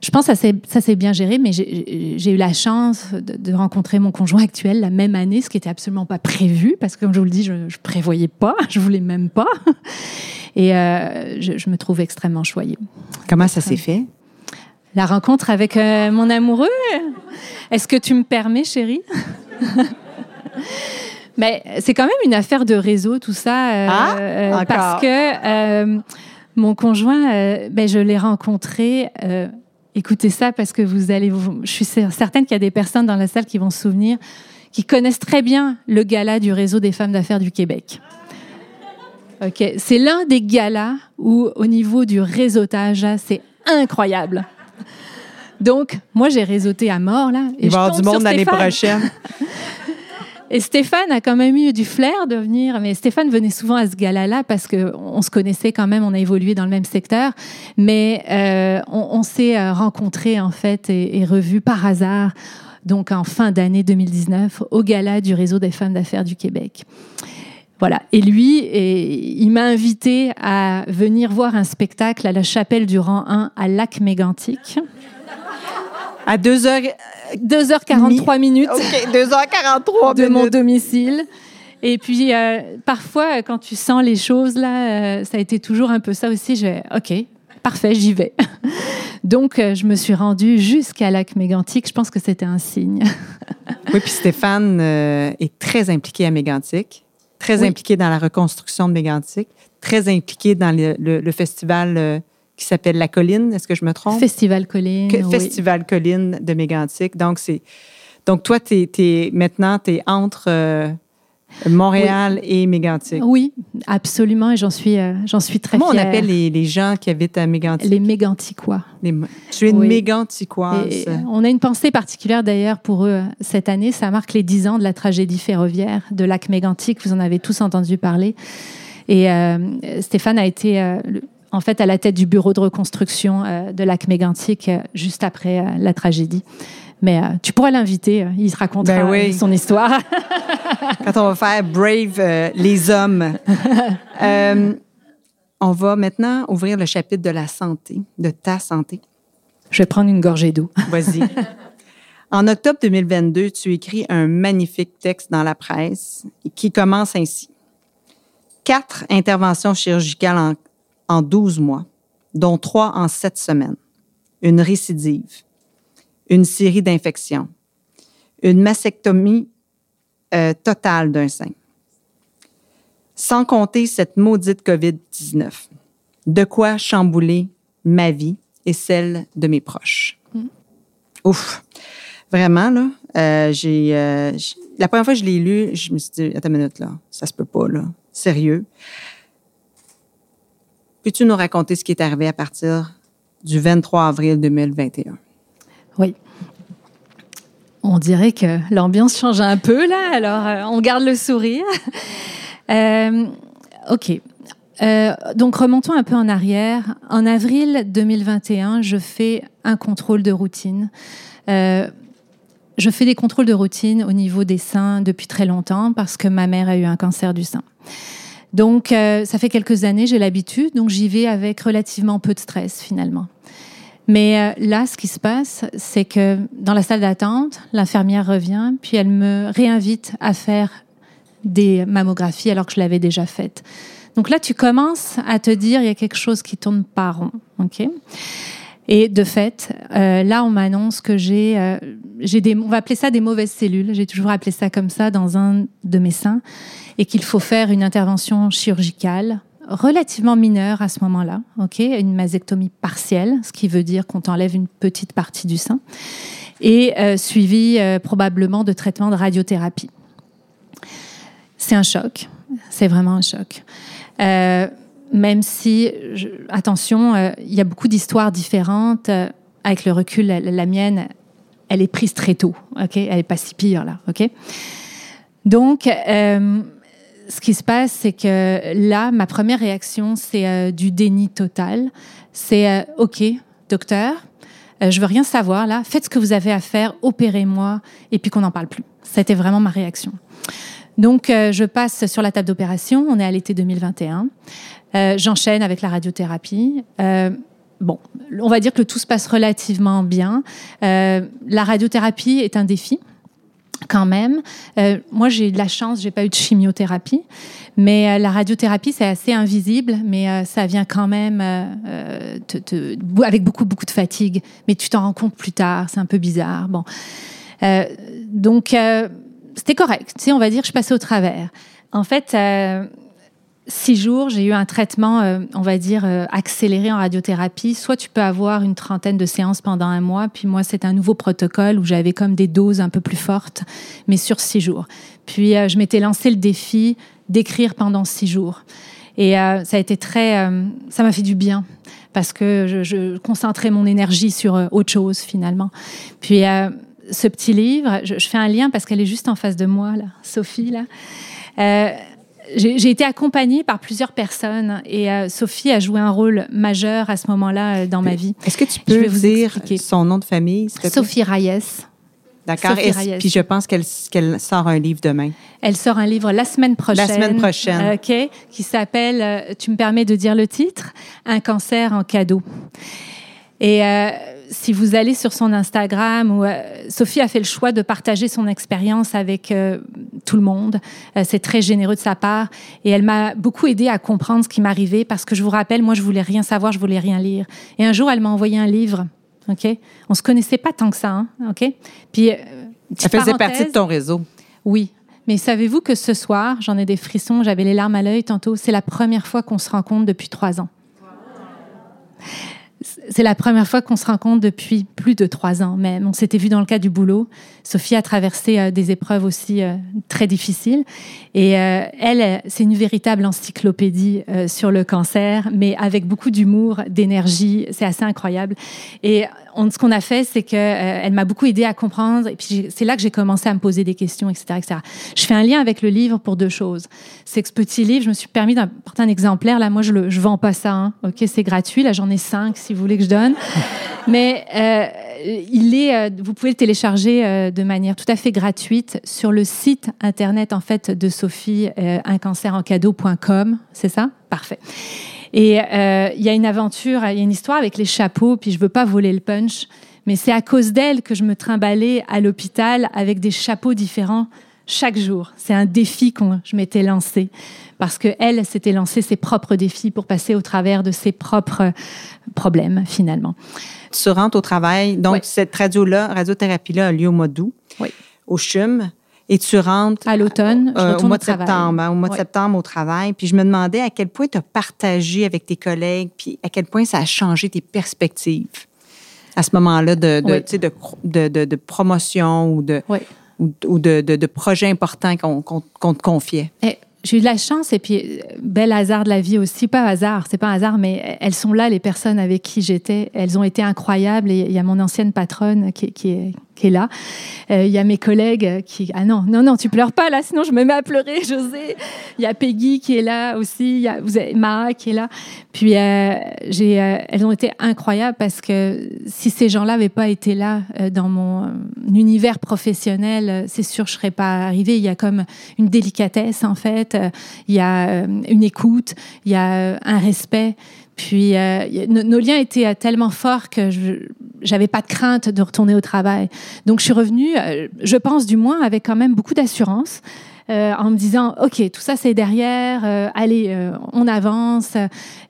je pense que ça s'est bien géré, mais j'ai eu la chance de, rencontrer mon conjoint actuel la même année, ce qui n'était absolument pas prévu, parce que comme je vous le dis, je ne prévoyais pas, je voulais même pas. Et euh, je, me trouve extrêmement choyée. Comment ça s'est fait? La rencontre avec euh, mon amoureux. Est-ce que tu me permets, chérie? Mais c'est quand même une affaire de réseau, tout ça. Euh, ah, parce que mon conjoint, ben, je l'ai rencontré écoutez ça parce que vous allez, je suis certaine qu'il y a des personnes dans la salle qui vont se souvenir, qui connaissent très bien le gala du réseau des femmes d'affaires du Québec. Ok, c'est l'un des galas où, au niveau du réseautage, c'est incroyable. Donc, moi, j'ai réseauté à mort là. Et Il va y avoir du monde l'année prochaine. Et Stéphane a quand même eu du flair de venir, mais Stéphane venait souvent à ce gala-là parce qu'on se connaissait quand même, on a évolué dans le même secteur, mais euh, on, s'est euh, rencontrés en fait et, et revus par hasard, donc en fin d'année 2019, au gala du réseau des femmes d'affaires du Québec. Voilà. Et lui, et, il m'a invité à venir voir un spectacle à la chapelle du rang 1 à Lac Mégantic. À 2h... 2h43 minutes. OK, 2h43 de mon domicile. Et puis, euh, parfois, quand tu sens les choses, là, euh, ça a été toujours un peu ça aussi. Je OK, parfait, j'y vais. Donc, euh, je me suis rendue jusqu'à Lac Mégantic. Je pense que c'était un signe. oui, puis Stéphane est très impliqué à Mégantic très impliquée dans la reconstruction de Mégantic, très impliquée dans le, festival qui s'appelle La Colline, est-ce que je me trompe? Festival Colline. Festival Colline de Mégantic. Donc, c'est. Donc, toi, es, maintenant, tu es entre Montréal et Mégantic. Oui, absolument, et j'en suis, euh, j'en suis très Comment on appelle les, gens qui habitent à Mégantic? Les Méganticois. Les, tu es une Méganticoise. on a une pensée particulière d'ailleurs pour eux euh, cette année. Ça marque les 10 ans de la tragédie ferroviaire de lac Mégantic. Vous en avez tous entendu parler. Et euh, Stéphane a été en fait à la tête du bureau de reconstruction de lac Mégantic juste après la tragédie. Mais euh, tu pourrais l'inviter, euh, il se racontera ben son histoire. Quand on va faire Brave euh, les hommes. on va maintenant ouvrir le chapitre de la santé, de ta santé. Je vais prendre une gorgée d'eau. Vas-y. En octobre 2022, tu écris un magnifique texte dans la presse qui commence ainsi. Quatre interventions chirurgicales en, en 12 mois, dont trois en sept semaines. Une récidive une série d'infections, une mastectomie euh, totale d'un sein, sans compter cette maudite COVID-19. De quoi chambouler ma vie et celle de mes proches. Mm. Ouf! Vraiment, là, euh, j'ai, euh, la première fois que je l'ai lu, je me suis dit, attends une minute, là, ça se peut pas, là. Sérieux? Peux-tu nous raconter ce qui est arrivé à partir du 23 avril 2021? Oui. On dirait que l'ambiance change un peu là, alors euh, on garde le sourire. Euh, ok. Euh, donc remontons un peu en arrière. En avril 2021, je fais un contrôle de routine. je fais des contrôles de routine au niveau des seins depuis très longtemps parce que ma mère a eu un cancer du sein. Donc ça fait quelques années, j'ai l'habitude, donc j'y vais avec relativement peu de stress finalement. Mais euh, là, ce qui se passe, c'est que dans la salle d'attente, l'infirmière revient, puis elle me réinvite à faire des mammographies alors que je l'avais déjà faite. Donc là, tu commences à te dire, il y a quelque chose qui tourne pas rond. et de fait, euh, là, on m'annonce que j'ai, euh, j'ai des, on va appeler ça des mauvaises cellules. J'ai toujours appelé ça comme ça dans un de mes seins, et qu'il faut faire une intervention chirurgicale relativement mineure à ce moment-là, une mastectomie partielle, ce qui veut dire qu'on t'enlève une petite partie du sein, et euh, suivi euh, probablement de traitement de radiothérapie. C'est un choc, c'est vraiment un choc. Euh, même si, attention, il y a beaucoup d'histoires différentes. avec le recul, la, mienne, elle est prise très tôt, elle est pas si pire là. Donc ce qui se passe, c'est que là, ma première réaction, c'est euh, du déni total. C'est euh, OK, docteur, euh, je veux rien savoir là. Faites ce que vous avez à faire, opérez-moi, et puis qu'on n'en parle plus. C'était vraiment ma réaction. Donc, je passe sur la table d'opération. On est à l'été 2021. J'enchaîne avec la radiothérapie. bon, on va dire que tout se passe relativement bien. la radiothérapie est un défi quand même. Euh, moi, j'ai de la chance, j'ai pas eu de chimiothérapie, mais euh, la radiothérapie, c'est assez invisible, mais euh, ça vient quand même avec beaucoup, beaucoup de fatigue. Mais tu t'en rends compte plus tard, c'est un peu bizarre. Bon, donc c'était correct. Tu sais, on va dire, je passais au travers. En fait, six jours, j'ai eu un traitement, euh, on va dire, euh, accéléré en radiothérapie. Soit tu peux avoir une trentaine de séances pendant un mois, puis moi, c'est un nouveau protocole où j'avais comme des doses un peu plus fortes, mais sur six jours. Puis euh, je m'étais lancé le défi d'écrire pendant six jours. Et ça a été très... ça m'a fait du bien parce que je, concentrais mon énergie sur autre chose finalement. Puis ce petit livre, je, je, fais un lien parce qu'elle est juste en face de moi, là, Sophie, là j'ai été accompagnée par plusieurs personnes et euh, Sophie a joué un rôle majeur à ce moment-là euh, dans ma vie. Est-ce que tu peux vous dire son nom de famille? Sophie Reyes. D'accord. Puis je pense qu'elle sort un livre demain. Elle sort un livre la semaine prochaine. La semaine prochaine. OK. Qui s'appelle, euh, tu me permets de dire le titre, Un cancer en cadeau. Et si vous allez sur son Instagram, où, euh, Sophie a fait le choix de partager son expérience avec euh, tout le monde. c'est très généreux de sa part. Et elle m'a beaucoup aidé à comprendre ce qui m'arrivait parce que je vous rappelle, moi, je voulais rien savoir, je voulais rien lire. Et un jour, elle m'a envoyé un livre. OK? On se connaissait pas tant que ça. Hein, OK? Puis, ça faisait partie de ton réseau. Oui. Mais savez-vous que ce soir, j'en ai des frissons, j'avais les larmes à l'œil tantôt, c'est la première fois qu'on se rencontre depuis trois ans. C'est la première fois qu'on se rencontre depuis plus de trois ans même. On s'était vu dans le cas du boulot. Sophie a traversé euh, des épreuves aussi euh, très difficiles. Et euh, elle, c'est une véritable encyclopédie sur le cancer, mais avec beaucoup d'humour, d'énergie. C'est assez incroyable. Et ce qu'on a fait, c'est qu'elle elle m'a beaucoup aidé à comprendre. Et puis c'est là que j'ai commencé à me poser des questions, etc., etc. Je fais un lien avec le livre pour deux choses. C'est que ce petit livre, je me suis permis d'apporter un exemplaire. Là, moi, je ne vends pas ça. Hein. Ok, c'est gratuit. Là, j'en ai cinq si vous voulez que je donne. Mais il est, vous pouvez le télécharger de manière tout à fait gratuite sur le site internet en fait de Sophie, euh, uncancerencadeau.com, c'est ça? Parfait. Et euh, il y a une aventure, il y a une histoire avec les chapeaux, puis je veux pas voler le punch, mais c'est à cause d'elle que je me trimballais à l'hôpital avec des chapeaux différents chaque jour. C'est un défi que je m'étais lancé parce que elle s'était lancé ses propres défis pour passer au travers de ses propres problèmes finalement. Tu rentres au travail, donc cette radio-là, radiothérapie-là a lieu au mois d'août, oui. au CHUM. Et tu rentres à l'automne, euh, au mois de septembre, hein, au mois de septembre au travail. Puis je me demandais à quel point tu as partagé avec tes collègues, puis à quel point ça a changé tes perspectives à ce moment-là de, de, de, de, promotion ou de, ou, de, projets importants qu'on te confiait. Et j'ai eu de la chance et puis euh, bel hasard de la vie aussi, pas hasard, c'est pas un hasard, mais elles sont là, les personnes avec qui j'étais. Elles ont été incroyables et il y a mon ancienne patronne qui, qui est là. Euh, il y a mes collègues qui ah non non non tu pleures pas là sinon je me mets à pleurer José. Il y a Peggy qui est là aussi. Il y a vous avez Ma qui est là. Puis euh, euh, elles ont été incroyables parce que si ces gens-là n'avaient pas été là dans mon univers professionnel, c'est sûr je serais pas arrivée. Il y a comme une délicatesse en fait. Il y a une écoute. Il y a un respect. Puis euh, nos, liens étaient euh, tellement forts que je n'avais pas de crainte de retourner au travail. Donc je suis revenue, euh, je pense du moins, avec quand même beaucoup d'assurance. en me disant ok tout ça c'est derrière allez on avance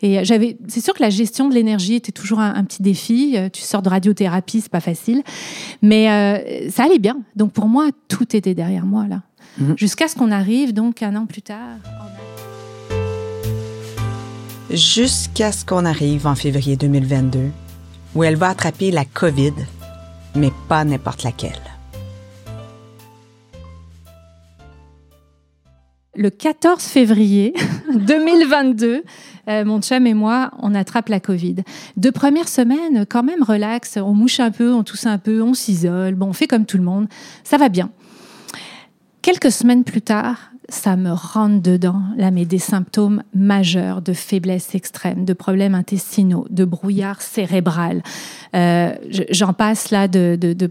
et j'avais c'est sûr que la gestion de l'énergie était toujours un, petit défi tu sors de radiothérapie c'est pas facile mais ça allait bien donc pour moi tout était derrière moi là mmh. jusqu'à ce qu'on arrive donc un an plus tard jusqu'à ce qu'on arrive en février 2022, où elle va attraper la COVID, mais pas n'importe laquelle. Le 14 février 2022, euh, mon chum et moi, on attrape la Covid. Deux premières semaines, quand même relax, on mouche un peu, on tousse un peu, on s'isole, bon, on fait comme tout le monde, ça va bien. Quelques semaines plus tard, ça me rentre dedans, là, mais des symptômes majeurs de faiblesse extrême, de problèmes intestinaux, de brouillard cérébral. Euh, j'en passe là de,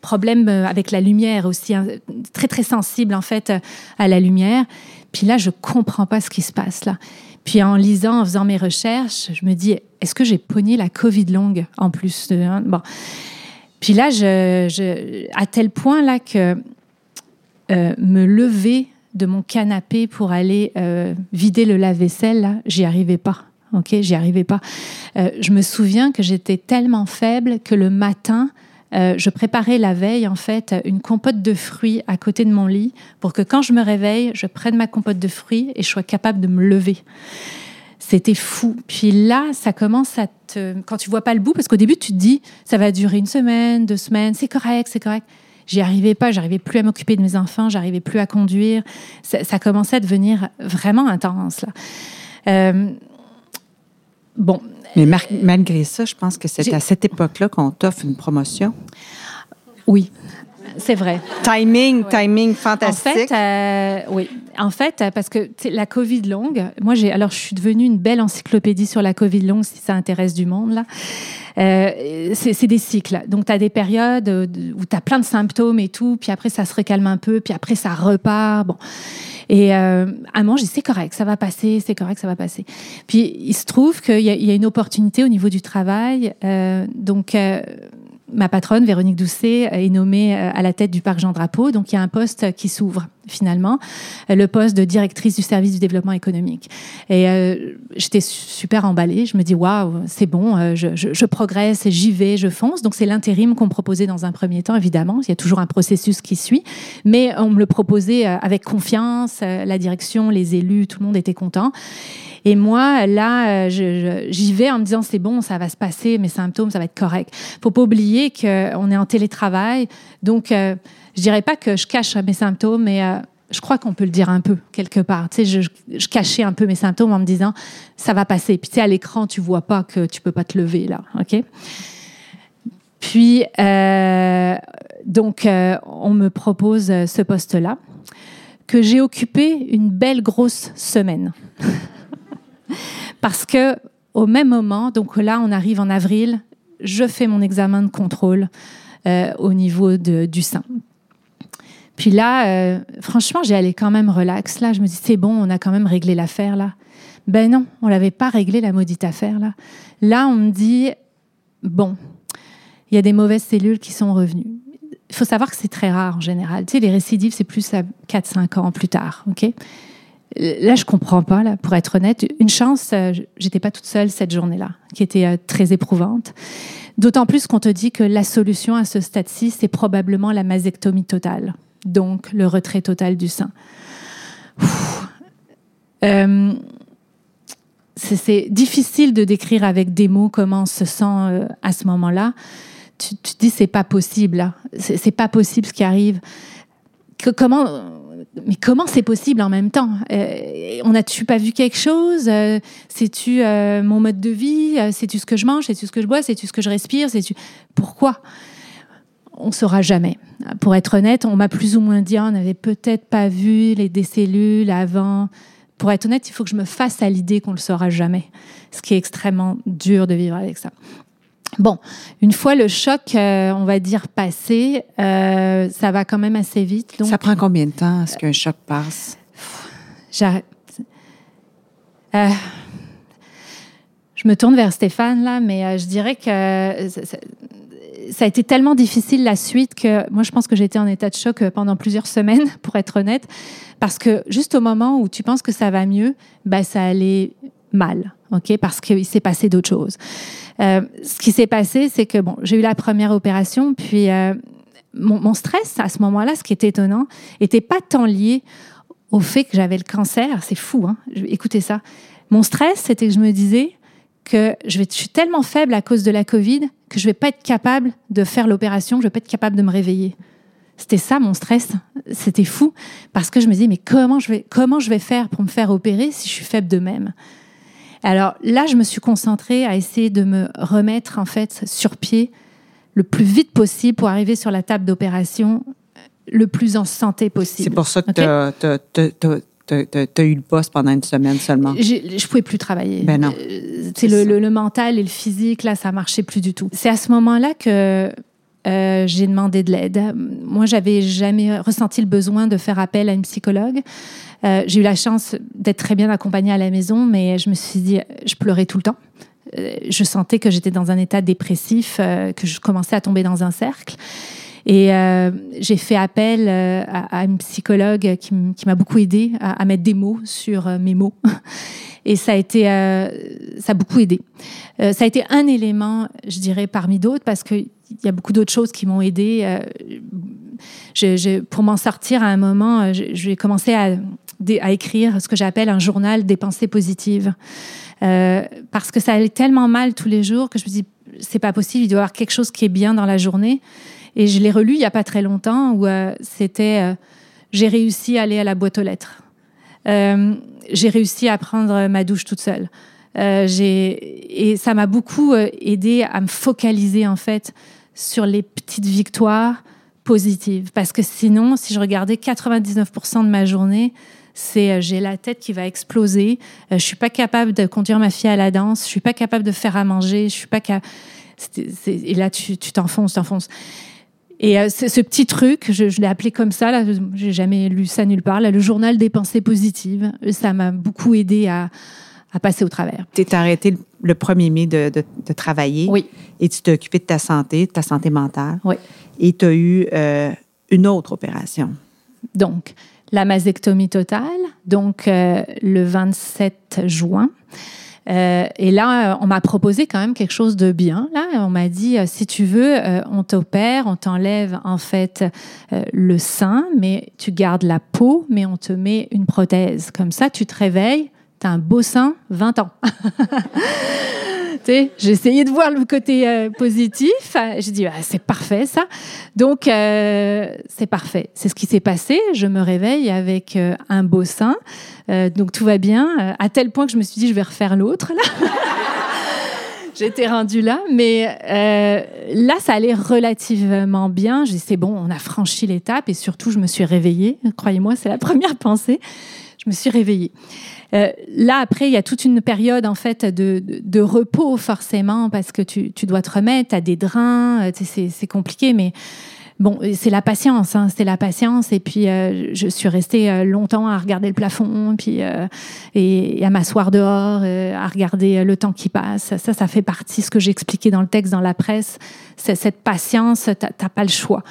problèmes avec la lumière aussi, hein, très très sensible en fait à la lumière. Puis là, je comprends pas ce qui se passe là. Puis en lisant, en faisant mes recherches, je me dis, est-ce que j'ai pogné la Covid longue en plus de, hein, bon. Puis là, à tel point là que euh, me lever de mon canapé pour aller euh, vider le lave-vaisselle, j'y arrivais pas. Ok, j'y arrivais pas. Euh, je me souviens que j'étais tellement faible que le matin, euh, je préparais la veille en fait une compote de fruits à côté de mon lit pour que quand je me réveille, je prenne ma compote de fruits et je sois capable de me lever. C'était fou. Puis là, ça commence à te. Quand tu vois pas le bout, parce qu'au début, tu te dis, ça va durer une semaine, deux semaines, c'est correct, c'est correct. J'y arrivais pas, j'arrivais plus à m'occuper de mes enfants, j'arrivais plus à conduire. Ça, commençait à devenir vraiment intense. Là. Euh, bon. Mais malgré ça, je pense que c'est à cette époque-là qu'on t'offre une promotion. Oui, c'est vrai. Timing, timing fantastique. En fait, euh, oui. En fait, parce que la Covid longue, moi, j'ai, alors, je suis devenue une belle encyclopédie sur la Covid longue, si ça intéresse du monde, là. Euh, c'est des cycles. Donc, tu as des périodes où tu as plein de symptômes et tout, puis après, ça se recalme un peu, puis après, ça repart. Bon. Et euh, à manger, c'est correct, ça va passer, c'est correct, ça va passer. Puis, il se trouve qu'il y, y, a une opportunité au niveau du travail. Euh, donc, euh, ma patronne, Véronique Doucet, est nommée euh, à la tête du parc Jean Drapeau. Donc, il y a un poste qui s'ouvre. finalement, le poste de directrice du service du développement économique. Et euh, j'étais super emballée. Je me dis, waouh, c'est bon, euh, je, je, progresse, j'y vais, je fonce. Donc c'est l'intérim qu'on me proposait dans un premier temps, évidemment. Il y a toujours un processus qui suit. Mais on me le proposait euh, avec confiance, la direction, les élus, tout le monde était content. Et moi, là, j'y vais en me disant c'est bon, ça va se passer, mes symptômes, ça va être correct. Faut pas oublier qu'on est en télétravail, donc je dirais pas que je cache mes symptômes, mais euh, je crois qu'on peut le dire un peu quelque part. Tu sais, je, cachais un peu mes symptômes en me disant ça va passer. Puis tu à l'écran, tu vois pas que tu peux pas te lever là, ok? Puis euh, donc euh, on me propose ce poste-là que j'ai occupé une belle grosse semaine parce que au même moment, donc là on arrive en avril, je fais mon examen de contrôle au niveau du sein. Puis là, euh, franchement, j'ai allé quand même relax. Là, je me dis, c'est bon, on a quand même réglé l'affaire là. Ben non, on l'avait pas réglé la maudite affaire là. Là, on me dit, bon, il y a des mauvaises cellules qui sont revenues. Il faut savoir que c'est très rare en général. Tu sais, les récidives, c'est plus à 4-5 ans plus tard, Là, je comprends pas, là, pour être honnête. Une chance, euh, j'étais pas toute seule cette journée-là, qui était euh, très éprouvante. D'autant plus qu'on te dit que la solution à ce stade-ci, c'est probablement la mastectomie totale donc le retrait total du sein. Euh, c'est difficile de décrire avec des mots comment on se sent à ce moment-là. Tu, te dis c'est pas possible, c'est pas possible ce qui arrive. comment, mais comment c'est possible en même temps? Euh, On n'a-tu pas vu quelque chose? C'est-tu mon mode de vie? C'est-tu ce que je mange? C'est-tu ce que je bois? C'est-tu ce que je respire? C'est-tu pourquoi? On saura jamais. Pour être honnête, on m'a plus ou moins dit, on n'avait peut-être pas vu les décellules avant. Pour être honnête, il faut que je me fasse à l'idée qu'on le saura jamais, ce qui est extrêmement dur de vivre avec ça. Bon, une fois le choc, euh, on va dire passé, euh, ça va quand même assez vite. ça prend combien de temps à ce qu'un choc passe? J'arrête. Euh, je me tourne vers Stéphane là, mais je dirais que ça a été tellement difficile la suite que moi, je pense que j'étais en état de choc pendant plusieurs semaines, pour être honnête, parce que juste au moment où tu penses que ça va mieux, ben, ça allait mal, ok, parce qu'il s'est passé d'autres choses. Euh, ce qui s'est passé, c'est que bon, j'ai eu la première opération, puis euh, mon, stress à ce moment-là, ce qui était étonnant, était pas tant lié au fait que j'avais le cancer. C'est fou, hein. Écoutez ça. Mon stress, c'était que je me disais, que je, vais, suis tellement faible à cause de la Covid que je vais pas être capable de faire l'opération, je vais pas être capable de me réveiller. C'était ça mon stress. C'était fou parce que je me disais mais comment je vais comment je vais faire pour me faire opérer si je suis faible de même? Alors là, je me suis concentrée à essayer de me remettre en fait sur pied le plus vite possible pour arriver sur la table d'opération le plus en santé possible. C'est pour ça que tu tu as eu le poste pendant une semaine seulement. Je ne pouvais plus travailler. Ben non. Euh, c'est le, le, mental et le physique, là, ça marchait plus du tout. C'est à ce moment-là que euh, j'ai demandé de l'aide. Moi, j'avais jamais ressenti le besoin de faire appel à une psychologue. Euh, j'ai eu la chance d'être très bien accompagnée à la maison, mais je me suis dit, je pleurais tout le temps. je sentais que j'étais dans un état dépressif, que je commençais à tomber dans un cercle. Et euh, j'ai fait appel euh, à, une psychologue qui, m'a beaucoup aidé à, mettre des mots sur euh, mes mots. Et ça a été, ça a beaucoup aidé. ça a été un élément, je dirais, parmi d'autres, parce qu'il y a beaucoup d'autres choses qui m'ont aidé. Je, pour m'en sortir à un moment, j'ai commencé à, écrire ce que j'appelle un journal des pensées positives. parce que ça allait tellement mal tous les jours que je me dis, c'est pas possible, il doit y avoir quelque chose qui est bien dans la journée. Et je l'ai relu il n'y a pas très longtemps où euh, c'était euh, J'ai réussi à aller à la boîte aux lettres. Euh, j'ai réussi à prendre ma douche toute seule. et ça m'a beaucoup aidé à me focaliser en fait sur les petites victoires positives. Parce que sinon, si je regardais 99% de ma journée, c'est j'ai la tête qui va exploser. je suis pas capable de conduire ma fille à la danse. Je suis pas capable de faire à manger. Je suis pas. Et là, tu t'enfonces, t'enfonces. Et euh, ce petit truc, je, l'ai appelé comme ça, là, j'ai jamais lu ça nulle part, là, le journal des pensées positives, ça m'a beaucoup aidé à, à, passer au travers. Tu t'es arrêté le 1er mai de, de, travailler. Oui. Et tu t'es occupé de ta santé, de ta santé mentale. Oui. Et tu as eu euh, une autre opération. Donc, la mastectomie totale, donc le 27 juin. Euh, et là, on m'a proposé quand même quelque chose de bien. Là, on m'a dit, euh, si tu veux, euh, on t'opère, on t'enlève en fait le sein, mais tu gardes la peau, mais on te met une prothèse. Comme ça, tu te réveilles, tu as un beau sein, 20 ans. j'ai essayé de voir le côté euh, positif. J'ai dit, ah, c'est parfait ça. Donc, euh, c'est parfait. C'est ce qui s'est passé. Je me réveille avec euh, un beau sein. donc, tout va bien. à tel point que je me suis dit, je vais refaire l'autre. J'étais rendue là, mais là, ça allait relativement bien. J'ai c'est bon, on a franchi l'étape et surtout, je me suis réveillée. Croyez-moi, c'est la première pensée. Je me suis réveillée. Euh, là, après, il y a toute une période en fait de, repos forcément parce que tu, dois te remettre, à des drains, euh, c'est compliqué, mais bon, c'est la patience, hein, c'est la patience. Et puis, euh, je suis restée longtemps à regarder le plafond, puis et, à m'asseoir dehors, à regarder le temps qui passe. Ça, ça fait partie de ce que j'expliquais dans le texte, dans la presse. Cette patience, t'as pas le choix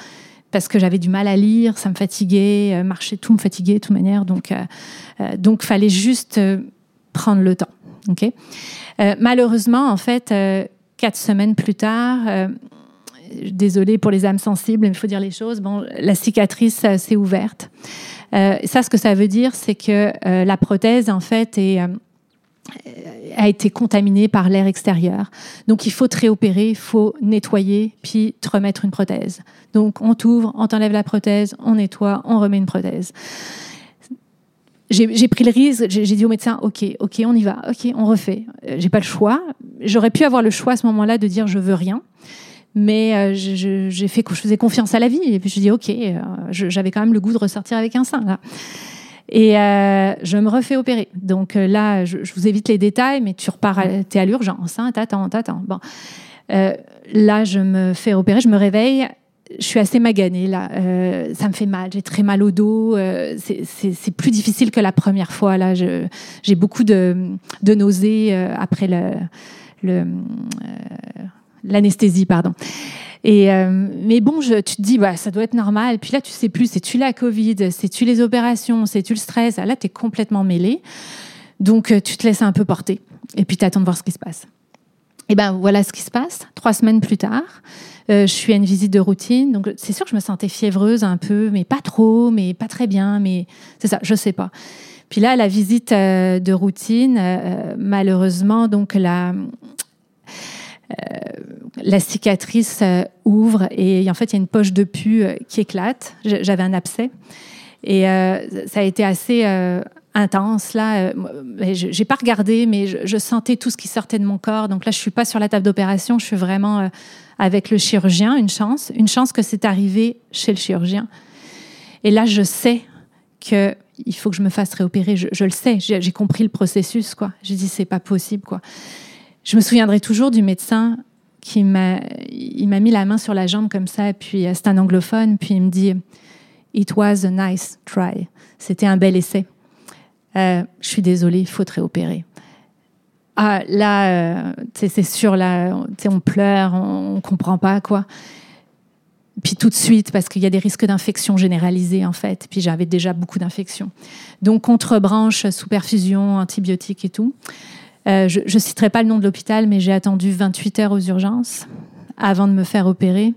parce que j'avais du mal à lire, ça me fatiguait, euh, marcher, tout me fatiguait de toute manière. Donc, euh, euh donc fallait juste euh, prendre le temps. Ok? malheureusement, en fait, quatre semaines plus tard, désolée pour les âmes sensibles, il faut dire les choses. Bon, la cicatrice s'est ouverte. ça, ce que ça veut dire, c'est que la prothèse, en fait, est a été contaminé par l'air extérieur. Donc il faut te réopérer, il faut nettoyer, puis te remettre une prothèse. Donc on t'ouvre, on t'enlève la prothèse, on nettoie, on remet une prothèse. J'ai pris le risque, j'ai dit au médecin, ok, ok, on y va, ok, on refait. Euh, j'ai pas le choix. J'aurais pu avoir le choix à ce moment-là de dire je veux rien, mais euh, j'ai fait, je faisais confiance à la vie et puis je dis ok, euh, j'avais quand même le goût de ressortir avec un sein là. Et euh, je me refais opérer. Donc euh, là, je, vous évite les détails, mais tu repars, tu es à l'urgence, hein, t'attends, t'attends. Bon. Euh, là, je me fais opérer, je me réveille. Je suis assez maganée là. Euh, ça me fait mal. J'ai très mal au dos. Euh, c'est plus difficile que la première fois. Là, j'ai beaucoup de, de nausées après le, le l'anesthésie, pardon. Euh, mais bon, tu te dis, bah, ça doit être normal. Puis là, tu sais plus, c'est-tu la Covid, c'est-tu les opérations, c'est-tu le stress? Ah, là, tu es complètement mêlé. Donc, euh, tu te laisses un peu porter. Et puis, tu attends de voir ce qui se passe. Et ben voilà ce qui se passe. Trois semaines plus tard, euh, je suis à une visite de routine. Donc, c'est sûr que je me sentais fiévreuse un peu, mais pas trop, mais pas très bien. Mais c'est ça, je sais pas. Puis là, la visite de routine, malheureusement, donc la la cicatrice euh, ouvre et en fait il y a une poche de pu euh, qui éclate. J'avais un abcès et ça a été assez intense là. J'ai pas regardé, mais je, sentais tout ce qui sortait de mon corps. Donc là, je suis pas sur la table d'opération, je suis vraiment avec le chirurgien. Une chance, une chance que c'est arrivé chez le chirurgien. Et là, je sais que il faut que je me fasse réopérer. Je, je le sais, j'ai compris le processus quoi. J'ai dit c'est pas possible quoi. Je me souviendrai toujours du médecin qui m'a, mis la main sur la jambe comme ça, puis euh, c'est un anglophone, puis il me dit It was a nice try. C'était un bel essai. Euh, je suis désolée, il faut te réopérer. Ah, là, euh, c'est sûr, là, on pleure, on, ne comprend pas, quoi. Puis tout de suite, parce qu'il y a des risques d'infection généralisée, en fait. Puis j'avais déjà beaucoup d'infections. Donc, contre-branche, sous perfusion, antibiotiques et tout. Euh, je ne citerai pas le nom de l'hôpital, mais j'ai attendu 28 heures aux urgences avant de me faire opérer.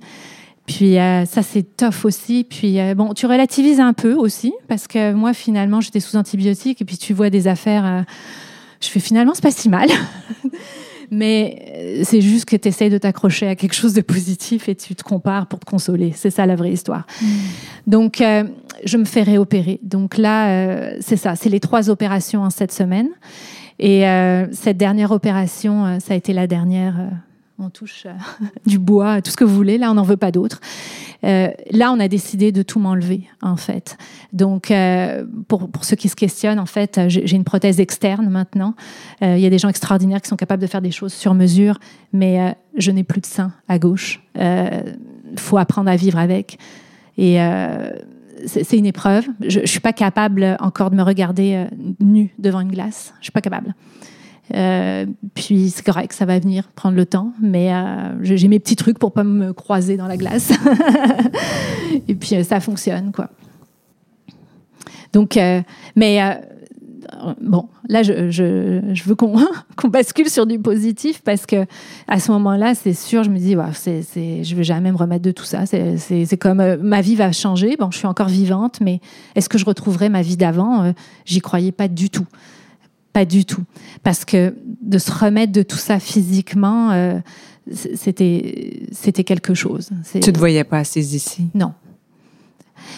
Puis euh, ça, c'est tough aussi. Puis euh, bon, tu relativises un peu aussi, parce que moi, finalement, j'étais sous antibiotiques, et puis tu vois des affaires. je fais finalement, c'est pas si mal. Mais c'est juste que tu essayes de t'accrocher à quelque chose de positif et tu te compares pour te consoler. C'est ça la vraie histoire. Mm. Donc, je me fais réopérer. Donc là, c'est ça. C'est les trois opérations en cette semaine. Et euh, cette dernière opération, euh, ça a été la dernière. Euh, on touche du bois, tout ce que vous voulez. Là, on n'en veut pas d'autres. là, on a décidé de tout m'enlever, en fait. Donc, pour, pour, ceux qui se questionnent, en fait, j'ai une prothèse externe maintenant. Il y a des gens extraordinaires qui sont capables de faire des choses sur mesure, mais je n'ai plus de sein à gauche. Il faut apprendre à vivre avec. Et c'est une épreuve. Je ne suis pas capable encore de me regarder euh, nue devant une glace. Je suis pas capable. Euh, puis c'est correct, ça va venir, prendre le temps, mais euh, j'ai mes petits trucs pour pas me croiser dans la glace. Et puis ça fonctionne, quoi. Donc, mais bon, là, je, veux qu'on bascule sur du positif parce que à ce moment-là, c'est sûr, je me dis, je vais jamais me remettre de tout ça. C'est, comme euh, ma vie va changer. Bon, je suis encore vivante, mais est-ce que je retrouverai ma vie d'avant? Euh, J'y croyais pas du tout, pas du tout, parce que de se remettre de tout ça physiquement, euh, c'était, quelque chose. Tu te voyais pas assez ici? Non.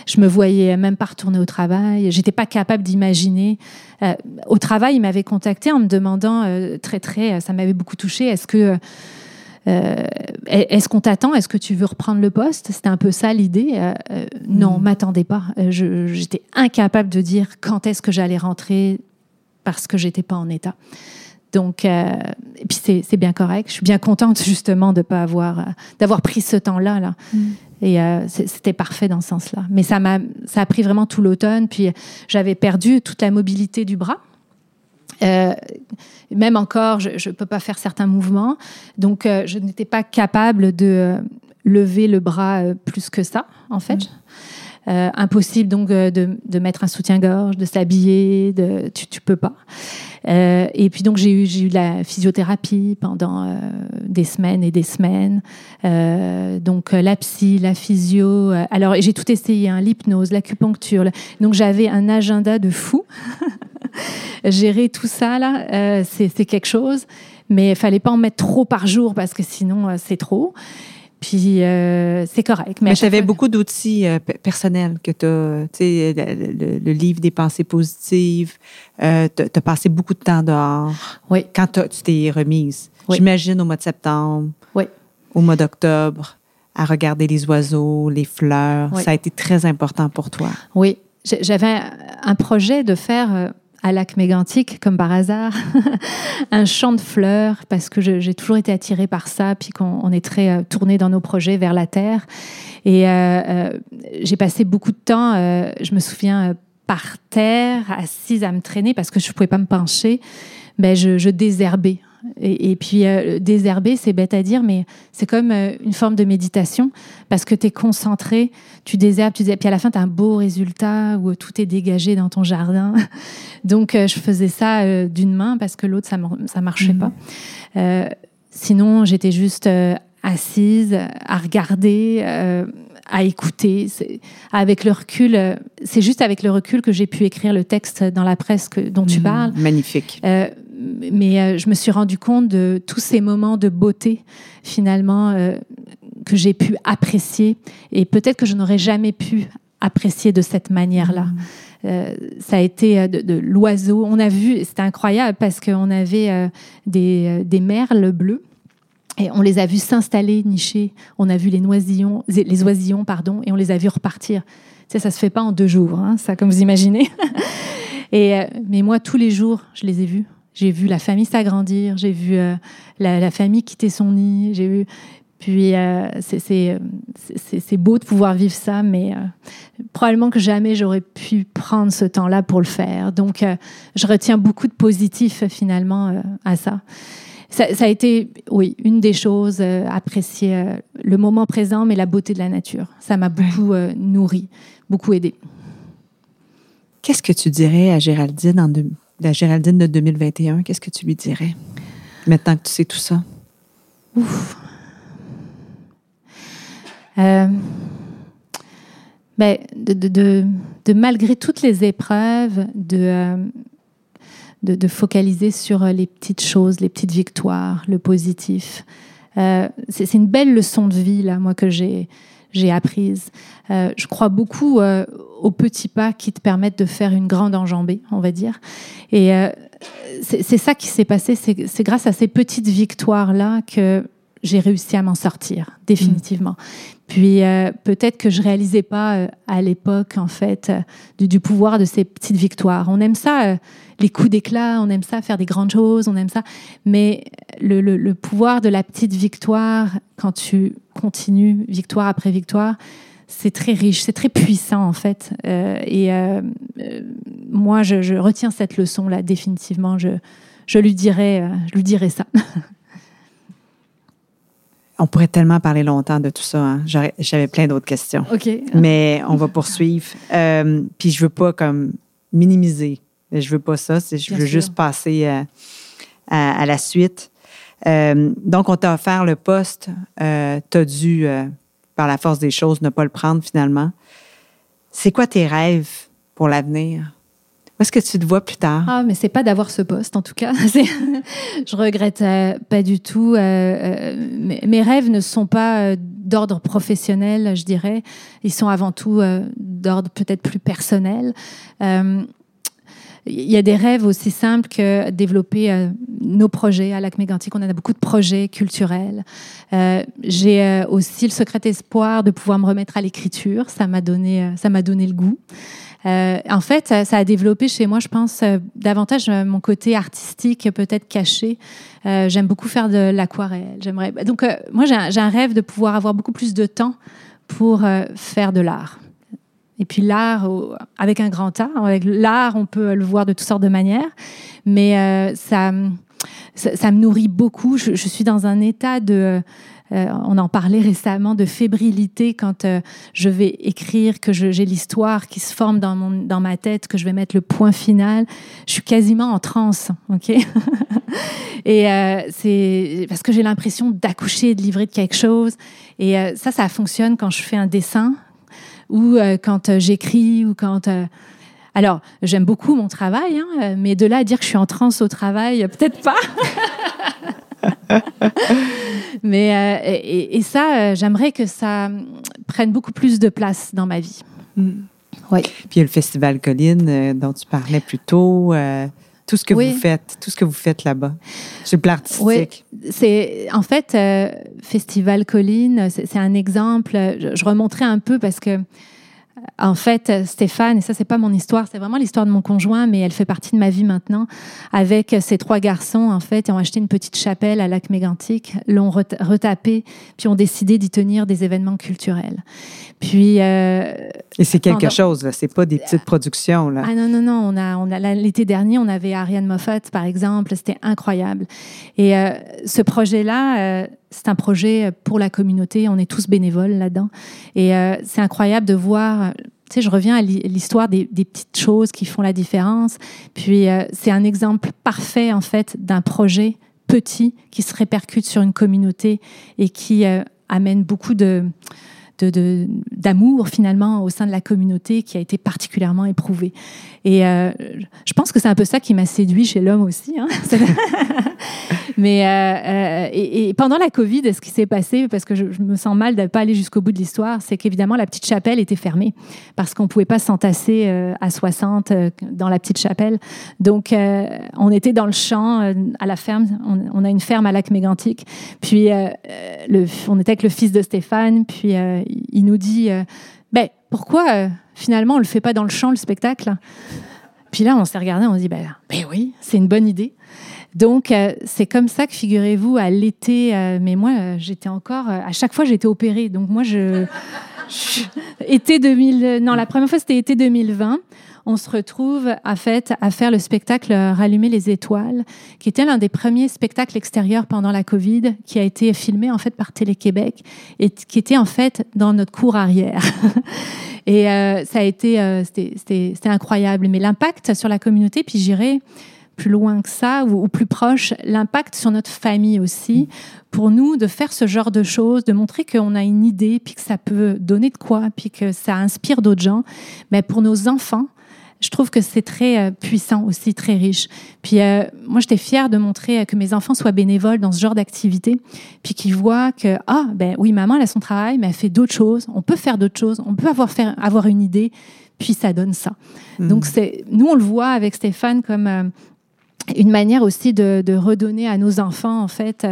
Je me voyais même pas retourner au travail. J'étais pas capable d'imaginer. Euh, au travail, il m'avait contacté en me demandant euh, très très, ça m'avait beaucoup touché. Est-ce que euh, est-ce qu'on t'attend? Est-ce que tu veux reprendre le poste? C'était un peu ça l'idée. non, mm. m'attendez pas. J'étais incapable de dire quand est-ce que j'allais rentrer parce que j'étais pas en état. Donc, et puis c'est bien correct. Je suis bien contente justement de pas avoir d'avoir pris ce temps-là là. Mm. Et euh, c'était parfait dans ce sens-là. Mais ça m'a, ça a pris vraiment tout l'automne. Puis j'avais perdu toute la mobilité du bras. Euh, même encore, je ne peux pas faire certains mouvements. Donc, euh, je n'étais pas capable de lever le bras plus que ça, en fait. Mmh. impossible donc de, de mettre un soutien-gorge, de s'habiller, de, tu ne peux pas. Euh, et puis donc j'ai eu, j'ai eu la physiothérapie pendant euh, des semaines et des semaines. Euh, donc la psy, la physio. alors j'ai tout essayé, hein, l'hypnose, l'acupuncture. Donc j'avais un agenda de fou. Gérer tout ça là, c'est, c'est quelque chose. Mais il fallait pas en mettre trop par jour parce que sinon c'est trop. Puis euh, c'est correct. Mais, tu avais beaucoup d'outils euh, personnels que tu as, tu sais, le, livre des pensées positives. Euh, tu as passé beaucoup de temps dehors. Oui. Quand tu t'es remise. J'imagine au mois de septembre. Oui. Au mois d'octobre, à regarder les oiseaux, les fleurs. Ça a été très important pour toi. Oui. J'avais un projet de faire à Lac Mégantic, comme par hasard, un champ de fleurs, parce que j'ai toujours été attirée par ça, puis qu'on est très euh, tourné dans nos projets vers la terre. Et euh, euh, j'ai passé beaucoup de temps, je me souviens, par terre, assise à me traîner, parce que je ne pouvais pas me pencher. Ben, je désherbais et, puis, euh, désherber, c'est bête à dire, mais c'est comme euh, une forme de méditation parce que tu es concentré, tu désherbes, tu puis à la fin, tu as un beau résultat où tout est dégagé dans ton jardin. Donc, euh, je faisais ça d'une main parce que l'autre, ça ne marchait pas. Mhm. sinon, j'étais juste assise à regarder, à écouter. Avec le recul, c'est juste avec le recul que j'ai pu écrire le texte dans la presse dont tu mhm. parles. Magnifique mais euh, je me suis rendu compte de tous ces moments de beauté, finalement, euh, que j'ai pu apprécier. Et peut-être que je n'aurais jamais pu apprécier de cette manière-là. Mmh. Euh, ça a été de, l'oiseau. On a vu, c'était incroyable parce qu'on avait des, des merles bleus. Et on les a vus s'installer, nicher. On a vu les noisillons, les oisillons, pardon, et on les a vus repartir. Ça, ça se fait pas en deux jours, hein, ça, comme vous imaginez. et, mais moi, tous les jours, je les ai vus. J'ai vu la famille s'agrandir, j'ai vu euh, la, famille quitter son nid, j'ai vu. Puis euh, c'est beau de pouvoir vivre ça, mais euh, probablement que jamais j'aurais pu prendre ce temps-là pour le faire. Donc je retiens beaucoup de positif finalement à ça. ça. ça. a été, oui, une des choses, apprécier le moment présent, mais la beauté de la nature. Ça m'a beaucoup nourri, beaucoup aidé. Qu'est-ce que tu dirais à Géraldine en, deux, la Géraldine de 2021, qu'est-ce que tu lui dirais maintenant que tu sais tout ça? Ouf. Euh, ben, de, malgré toutes les épreuves, euh, de, de, focaliser sur les petites choses, les petites victoires, le positif. Euh, c'est une belle leçon de vie, là, moi, que j'ai j'ai apprise. je crois beaucoup aux petits pas qui te permettent de faire une grande enjambée, on va dire. Et euh, c'est ça qui s'est passé. C'est grâce à ces petites victoires-là que j'ai réussi à m'en sortir, définitivement. Puis euh, peut-être que je réalisais pas euh, à l'époque, en fait, du, pouvoir de ces petites victoires. On aime ça, les coups d'éclat, on aime ça, faire des grandes choses, on aime ça. Mais le, pouvoir de la petite victoire, quand tu continues victoire après victoire, c'est très riche, c'est très puissant en fait. Euh, et euh, euh, moi, je, retiens cette leçon-là définitivement. Je, lui dirais, je lui dirais ça. on pourrait tellement parler longtemps de tout ça. Hein. J'avais plein d'autres questions. OK. Mais on va poursuivre. Euh, puis je veux pas comme minimiser. Je veux pas ça. Je veux juste passer à, à, la suite. Euh, donc, on t'a offert le poste. Euh, tu as dû, par la force des choses, ne pas le prendre finalement. C'est quoi tes rêves pour l'avenir? Est-ce que tu te vois plus tard? Ah, mais c'est pas d'avoir ce poste, en tout cas. je regrette euh, pas du tout. Euh, euh, mes, rêves ne sont pas d'ordre professionnel, je dirais. Ils sont avant tout d'ordre peut-être plus personnel. Il y a des rêves aussi simples que développer nos projets. À Lac Mégantic, on a beaucoup de projets culturels. J'ai aussi le secret espoir de pouvoir me remettre à l'écriture. Ça m'a donné, ça m'a donné le goût. Euh, en fait, ça, a développé chez moi, je pense, euh, davantage euh, mon côté artistique, peut-être caché. J'aime beaucoup faire de l'aquarelle. J'aimerais. Donc, moi, j'ai un, rêve de pouvoir avoir beaucoup plus de temps pour faire de l'art. Et puis l'art, avec un grand art, avec l'art, on peut le voir de toutes sortes de manières, mais ça, ça, me nourrit beaucoup. je, suis dans un état de euh, on en parlait récemment de fébrilité quand euh, je vais écrire, que j'ai l'histoire qui se forme dans, mon, dans ma tête, que je vais mettre le point final. Je suis quasiment en transe, ok? Et euh, c'est parce que j'ai l'impression d'accoucher, de livrer de quelque chose. Et ça, ça fonctionne quand je fais un dessin ou quand j'écris ou quand alors, j'aime beaucoup mon travail, hein, mais de là à dire que je suis en transe au travail, peut-être pas. Mais, euh, et, ça, euh, j'aimerais que ça prenne beaucoup plus de place dans ma vie. Mm. Oui. Puis il y a le Festival Colline euh, dont tu parlais plus tôt. tout ce que vous faites, tout ce que vous faites là-bas, c'est le artistique. Oui, c'est en fait Festival Colline, c'est un exemple. Je, je, remonterai un peu parce que en fait, Stéphane, et ça, c'est pas mon histoire, c'est vraiment l'histoire de mon conjoint, mais elle fait partie de ma vie maintenant. Avec ces trois garçons, en fait, ils ont acheté une petite chapelle à Lac Mégantic, l'ont retapée, puis ont décidé d'y tenir des événements culturels. Puis. Euh, et c'est quelque chose, là. C'est pas des petites productions, là. Ah non, non, non. On a, on a, l'été dernier, on avait Ariane Moffat, par exemple. C'était incroyable. Et euh, ce projet-là, euh, c'est un projet pour la communauté. On est tous bénévoles là-dedans. Et c'est incroyable de voir. Tu sais, je reviens à l'histoire des, petites choses qui font la différence. Puis c'est un exemple parfait, en fait, d'un projet petit qui se répercute sur une communauté et qui amène beaucoup de d'amour finalement au sein de la communauté qui a été particulièrement éprouvé. Et euh, je pense que c'est un peu ça qui m'a séduit chez l'homme aussi. Hein. Mais euh, euh, et, pendant la Covid, ce qui s'est passé, parce que je, me sens mal de ne pas aller jusqu'au bout de l'histoire, c'est qu'évidemment la petite chapelle était fermée parce qu'on ne pouvait pas s'entasser à 60 dans la petite chapelle. Donc on était dans le champ à la ferme. On, a une ferme à Lac Mégantic. Puis on était avec le fils de Stéphane. Puis il nous dit ben, pourquoi finalement on le fait pas dans le champ le spectacle? Puis là, on s'est regardé, on se dit ben, ben oui, c'est une bonne idée. Donc, euh, c'est comme ça que, figurez-vous, à l'été, euh, mais moi, euh, j'étais encore, à chaque fois, j'étais opérée. Donc, moi, je, été 2000, non, la première fois, c'était été 2020. On se retrouve à, fait, à faire le spectacle Rallumer les étoiles, qui était l'un des premiers spectacles extérieurs pendant la Covid, qui a été filmé en fait par Télé-Québec et qui était en fait dans notre cour arrière. et ça a été, c'était incroyable. Mais l'impact sur la communauté, puis j'irais plus loin que ça ou, plus proche, l'impact sur notre famille aussi, pour nous de faire ce genre de choses, de montrer qu'on a une idée, puis que ça peut donner de quoi, puis que ça inspire d'autres gens. Mais pour nos enfants, je trouve que c'est très euh, puissant aussi, très riche. Puis euh, moi, j'étais fière de montrer euh, que mes enfants soient bénévoles dans ce genre d'activité, puis qu'ils voient que, ah, ben oui, maman, elle a son travail, mais elle fait d'autres choses, on peut faire d'autres choses, on peut avoir, faire, avoir une idée, puis ça donne ça. Mmh. Donc, c'est, nous, on le voit avec Stéphane comme une manière aussi de, redonner à nos enfants, en fait,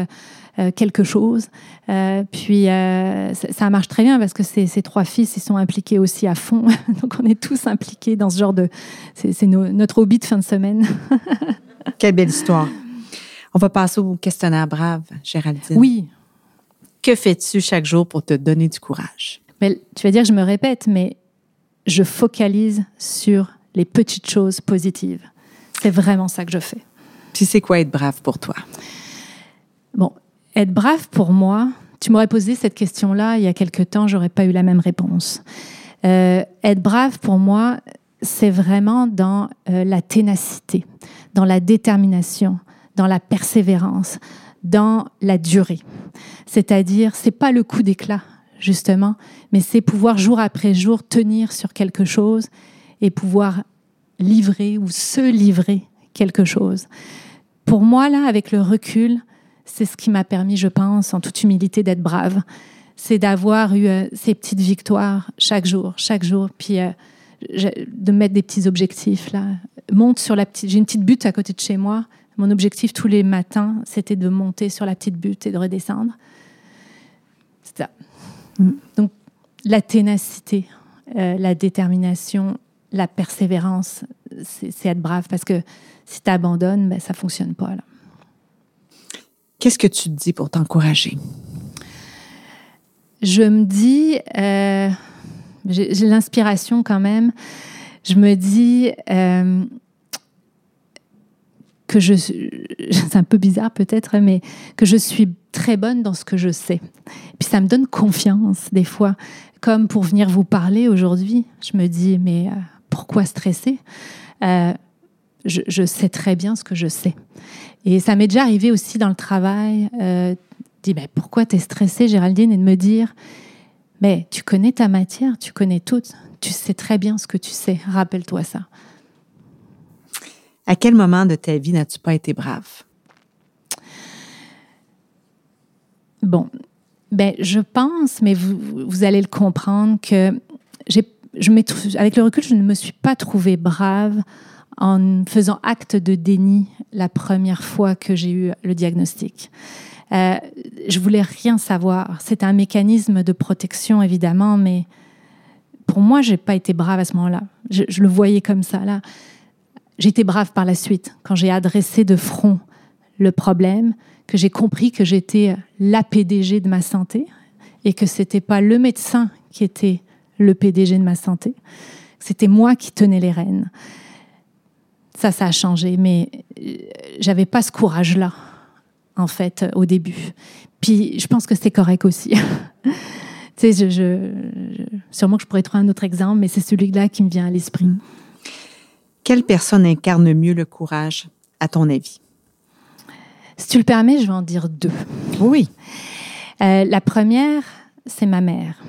euh, quelque chose. Euh, puis euh, ça, marche très bien parce que ces, trois fils, ils sont impliqués aussi à fond. Donc on est tous impliqués dans ce genre de... C'est notre hobby de fin de semaine. Quelle belle histoire. On va passer au questionnaire brave, Géraldine. Oui. Que fais-tu chaque jour pour te donner du courage? Mais, tu vas dire que je me répète, mais je focalise sur les petites choses positives. C'est vraiment ça que je fais. Puis c'est quoi être brave pour toi? Bon, être brave pour moi, tu m'aurais posé cette question-là il y a quelque temps, j'aurais pas eu la même réponse. Euh, être brave pour moi, c'est vraiment dans euh, la ténacité, dans la détermination, dans la persévérance, dans la durée. C'est-à-dire, c'est pas le coup d'éclat justement, mais c'est pouvoir jour après jour tenir sur quelque chose et pouvoir livrer ou se livrer quelque chose. Pour moi, là, avec le recul, c'est ce qui m'a permis, je pense, en toute humilité, d'être brave. C'est d'avoir eu euh, ces petites victoires chaque jour, chaque jour, puis euh, de mettre des petits objectifs. Là. Monte sur la petite. J'ai une petite butte à côté de chez moi. Mon objectif tous les matins, c'était de monter sur la petite butte et de redescendre. C'est ça. Mm. Donc, la ténacité, euh, la détermination, la persévérance, c'est être brave parce que si tu abandonnes, ben, ça ne fonctionne pas. Qu'est-ce que tu te dis pour t'encourager? Je me dis, euh, j'ai l'inspiration quand même, je me dis euh, que je c'est un peu bizarre peut-être, mais que je suis très bonne dans ce que je sais. Puis ça me donne confiance des fois. Comme pour venir vous parler aujourd'hui, je me dis, mais euh, pourquoi stresser? Je, sais très bien ce que je sais. Et ça m'est déjà arrivé aussi dans le travail, euh, dis, ben, pourquoi tu es stressée, Géraldine, et de me dire, mais tu connais ta matière, tu connais tout, tu sais très bien ce que tu sais, rappelle-toi ça. À quel moment de ta vie n'as-tu pas été brave? Bon, ben, je pense, mais vous, vous allez le comprendre, que j'ai, je avec le recul, je ne me suis pas trouvée brave en faisant acte de déni la première fois que j'ai eu le diagnostic. Euh, je voulais rien savoir. C'était un mécanisme de protection, évidemment, mais pour moi, j'ai pas été brave à ce moment-là. Je, je, le voyais comme ça. Là, j'étais brave par la suite quand j'ai adressé de front le problème, que j'ai compris que j'étais la PDG de ma santé et que c'était pas le médecin qui était le PDG de ma santé. C'était moi qui tenais les rênes. Ça, ça a changé, mais euh, j'avais pas ce courage-là, en fait, au début. Puis, je pense que c'est correct aussi. tu sais, je, sûrement que je pourrais trouver un autre exemple, mais c'est celui-là qui me vient à l'esprit. Quelle personne incarne mieux le courage, à ton avis? Si tu le permets, je vais en dire deux. Oui. Euh, la première, c'est ma mère.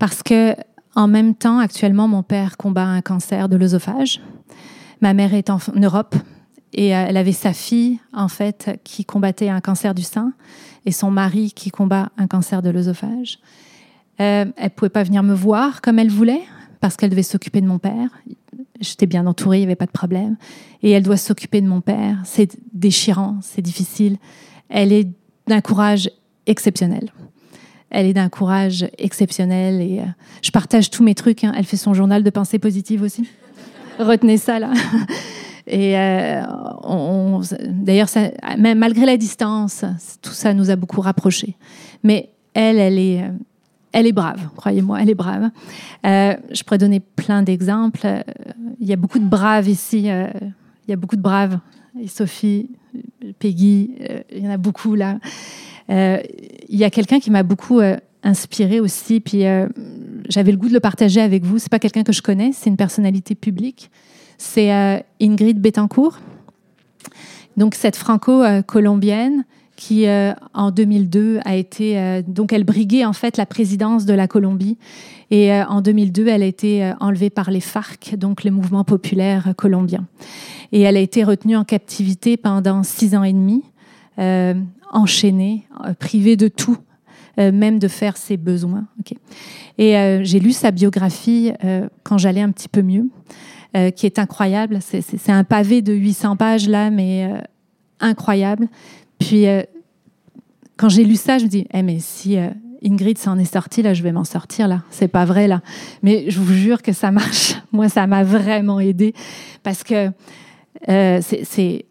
Parce que, en même temps, actuellement, mon père combat un cancer de l'œsophage. Ma mère est en Europe et euh, elle avait sa fille, en fait, qui combattait un cancer du sein et son mari qui combat un cancer de l'œsophage. Euh, elle pouvait pas venir me voir comme elle voulait parce qu'elle devait s'occuper de mon père. J'étais bien entourée, il n'y avait pas de problème. Et elle doit s'occuper de mon père. C'est déchirant, c'est difficile. Elle est d'un courage exceptionnel. Elle est d'un courage exceptionnel et euh, je partage tous mes trucs. Hein. Elle fait son journal de pensée positive aussi. Retenez ça là. Et euh, d'ailleurs, même malgré la distance, tout ça nous a beaucoup rapprochés. Mais elle, elle est, euh, elle est brave, croyez-moi, elle est brave. Euh, je pourrais donner plein d'exemples. Il y a beaucoup de braves ici. Il y a beaucoup de braves. Et Sophie, Peggy, il y en a beaucoup là. il y a quelqu'un qui m'a beaucoup inspiré aussi. Puis j'avais le goût de le partager avec vous. C'est pas quelqu'un que je connais, c'est une personnalité publique. C'est Ingrid Betancourt. Donc cette franco-colombienne qui euh, en 2002 a été euh, donc elle briguait en fait la présidence de la Colombie et euh, en 2002 elle a été enlevée par les FARC donc les mouvements populaires colombiens et elle a été retenue en captivité pendant six ans et demi enchaînée privée de tout même de faire ses besoins et j'ai lu sa biographie quand j'allais un petit peu mieux qui est incroyable c'est un pavé de 800 pages là mais incroyable puis, euh, quand j'ai lu ça, je me dis, eh, mais si euh, Ingrid s'en est sortie, là, je vais m'en sortir, là. C'est pas vrai, là. Mais je vous jure que ça marche. Moi, ça m'a vraiment aidé parce que euh, c'est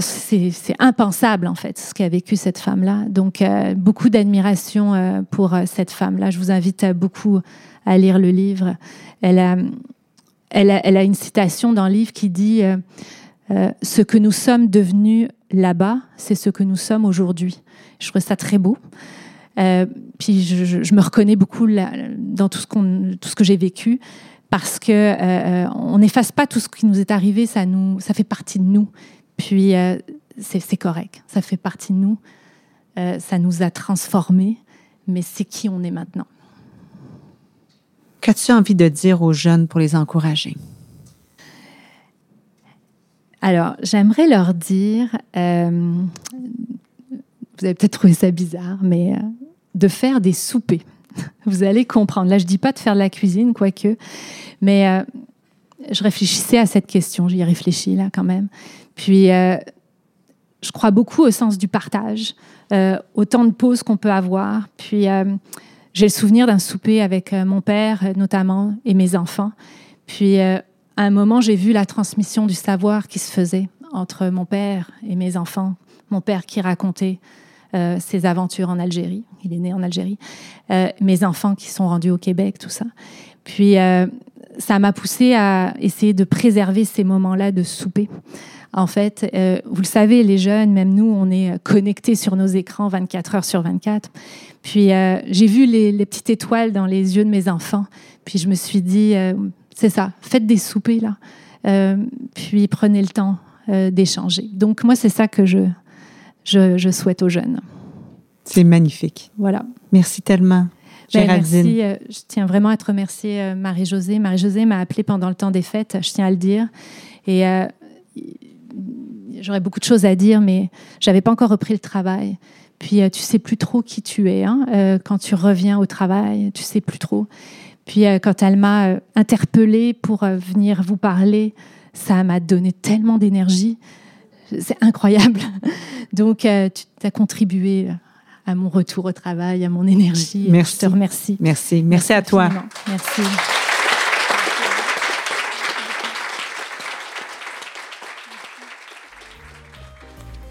c'est impensable en fait ce qu'a vécu cette femme-là. Donc beaucoup d'admiration pour cette femme-là. Je vous invite beaucoup à lire le livre. Elle a, une citation dans le livre qui dit Ce que nous sommes devenus là-bas, c'est ce que nous sommes aujourd'hui. Je trouve ça très beau. Euh, puis je, me reconnais beaucoup dans tout ce, que j'ai vécu parce que euh, on n'efface pas tout ce qui nous est arrivé, ça, nous, ça fait partie de nous. Puis c'est, correct, ça fait partie de nous. ça nous a transformés, mais c'est qui on est maintenant. Qu'as-tu envie de dire aux jeunes pour les encourager? Alors, j'aimerais leur dire, euh, vous avez peut-être trouvé ça bizarre, mais euh, de faire des soupers. Vous allez comprendre. Là, je dis pas de faire de la cuisine, quoique, mais euh, je réfléchissais à cette question. J'y réfléchis là quand même. Puis, je crois beaucoup au sens du partage, au temps de pause qu'on peut avoir. Puis, j'ai le souvenir d'un souper avec mon père, notamment, et mes enfants. Puis, à un moment, j'ai vu la transmission du savoir qui se faisait entre mon père et mes enfants. Mon père qui racontait euh, ses aventures en Algérie. Il est né en Algérie. Euh, mes enfants qui sont rendus au Québec, tout ça. Puis, euh, ça m'a poussé à essayer de préserver ces moments-là de souper. En fait, vous le savez, les jeunes, même nous, on est connectés sur nos écrans 24 heures sur 24. Puis, j'ai vu les, les, petites étoiles dans les yeux de mes enfants. Puis, je me suis dit, c'est ça. Faites des soupers, là. Euh, puis prenez le temps euh, d'échanger. Donc, moi, c'est ça que je, je, souhaite aux jeunes. C'est magnifique. Voilà. Merci tellement. Ben, merci. Euh, je tiens vraiment à te remercier, Marie-Josée. Marie-Josée m'a appelée pendant le temps des fêtes, je tiens à le dire. Et j'aurais beaucoup de choses à dire, mais j'avais pas encore repris le travail. Puis tu sais plus trop qui tu es. Hein? quand tu reviens au travail, tu sais plus trop. Puis euh, quand elle m'a euh, interpellée pour euh, venir vous parler, ça m'a donné tellement d'énergie. C'est incroyable. Donc, tu as contribué à mon retour au travail, à mon énergie. Merci. Je te remercie. Merci. Merci, à toi. Merci.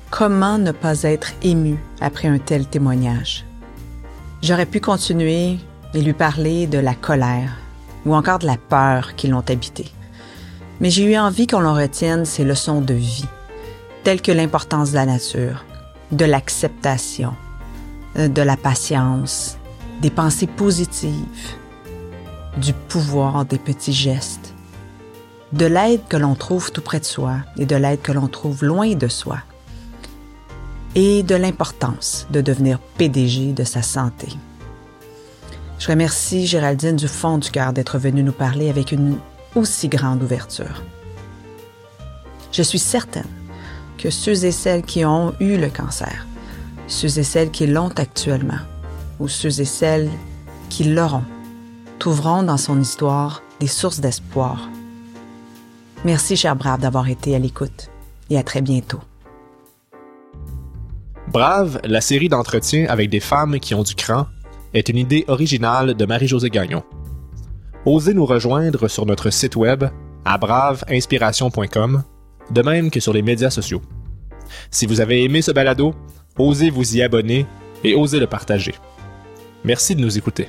Comment ne pas être ému après un tel témoignage? J'aurais pu continuer et lui parler de la colère ou encore de la peur qui l'ont habité. Mais j'ai eu envie qu'on en retienne ces leçons de vie, telles que l'importance de la nature, de l'acceptation, de la patience, des pensées positives, du pouvoir des petits gestes, de l'aide que l'on trouve tout près de soi et de l'aide que l'on trouve loin de soi, et de l'importance de devenir PDG de sa santé. Je remercie Géraldine du fond du cœur d'être venue nous parler avec une aussi grande ouverture. Je suis certaine que ceux et celles qui ont eu le cancer, ceux et celles qui l'ont actuellement, ou ceux et celles qui l'auront, trouveront dans son histoire des sources d'espoir. Merci, cher Brave, d'avoir été à l'écoute et à très bientôt. Brave, la série d'entretiens avec des femmes qui ont du cran est une idée originale de Marie-Josée Gagnon. Osez nous rejoindre sur notre site web à braveinspiration.com, de même que sur les médias sociaux. Si vous avez aimé ce balado, osez vous y abonner et osez le partager. Merci de nous écouter.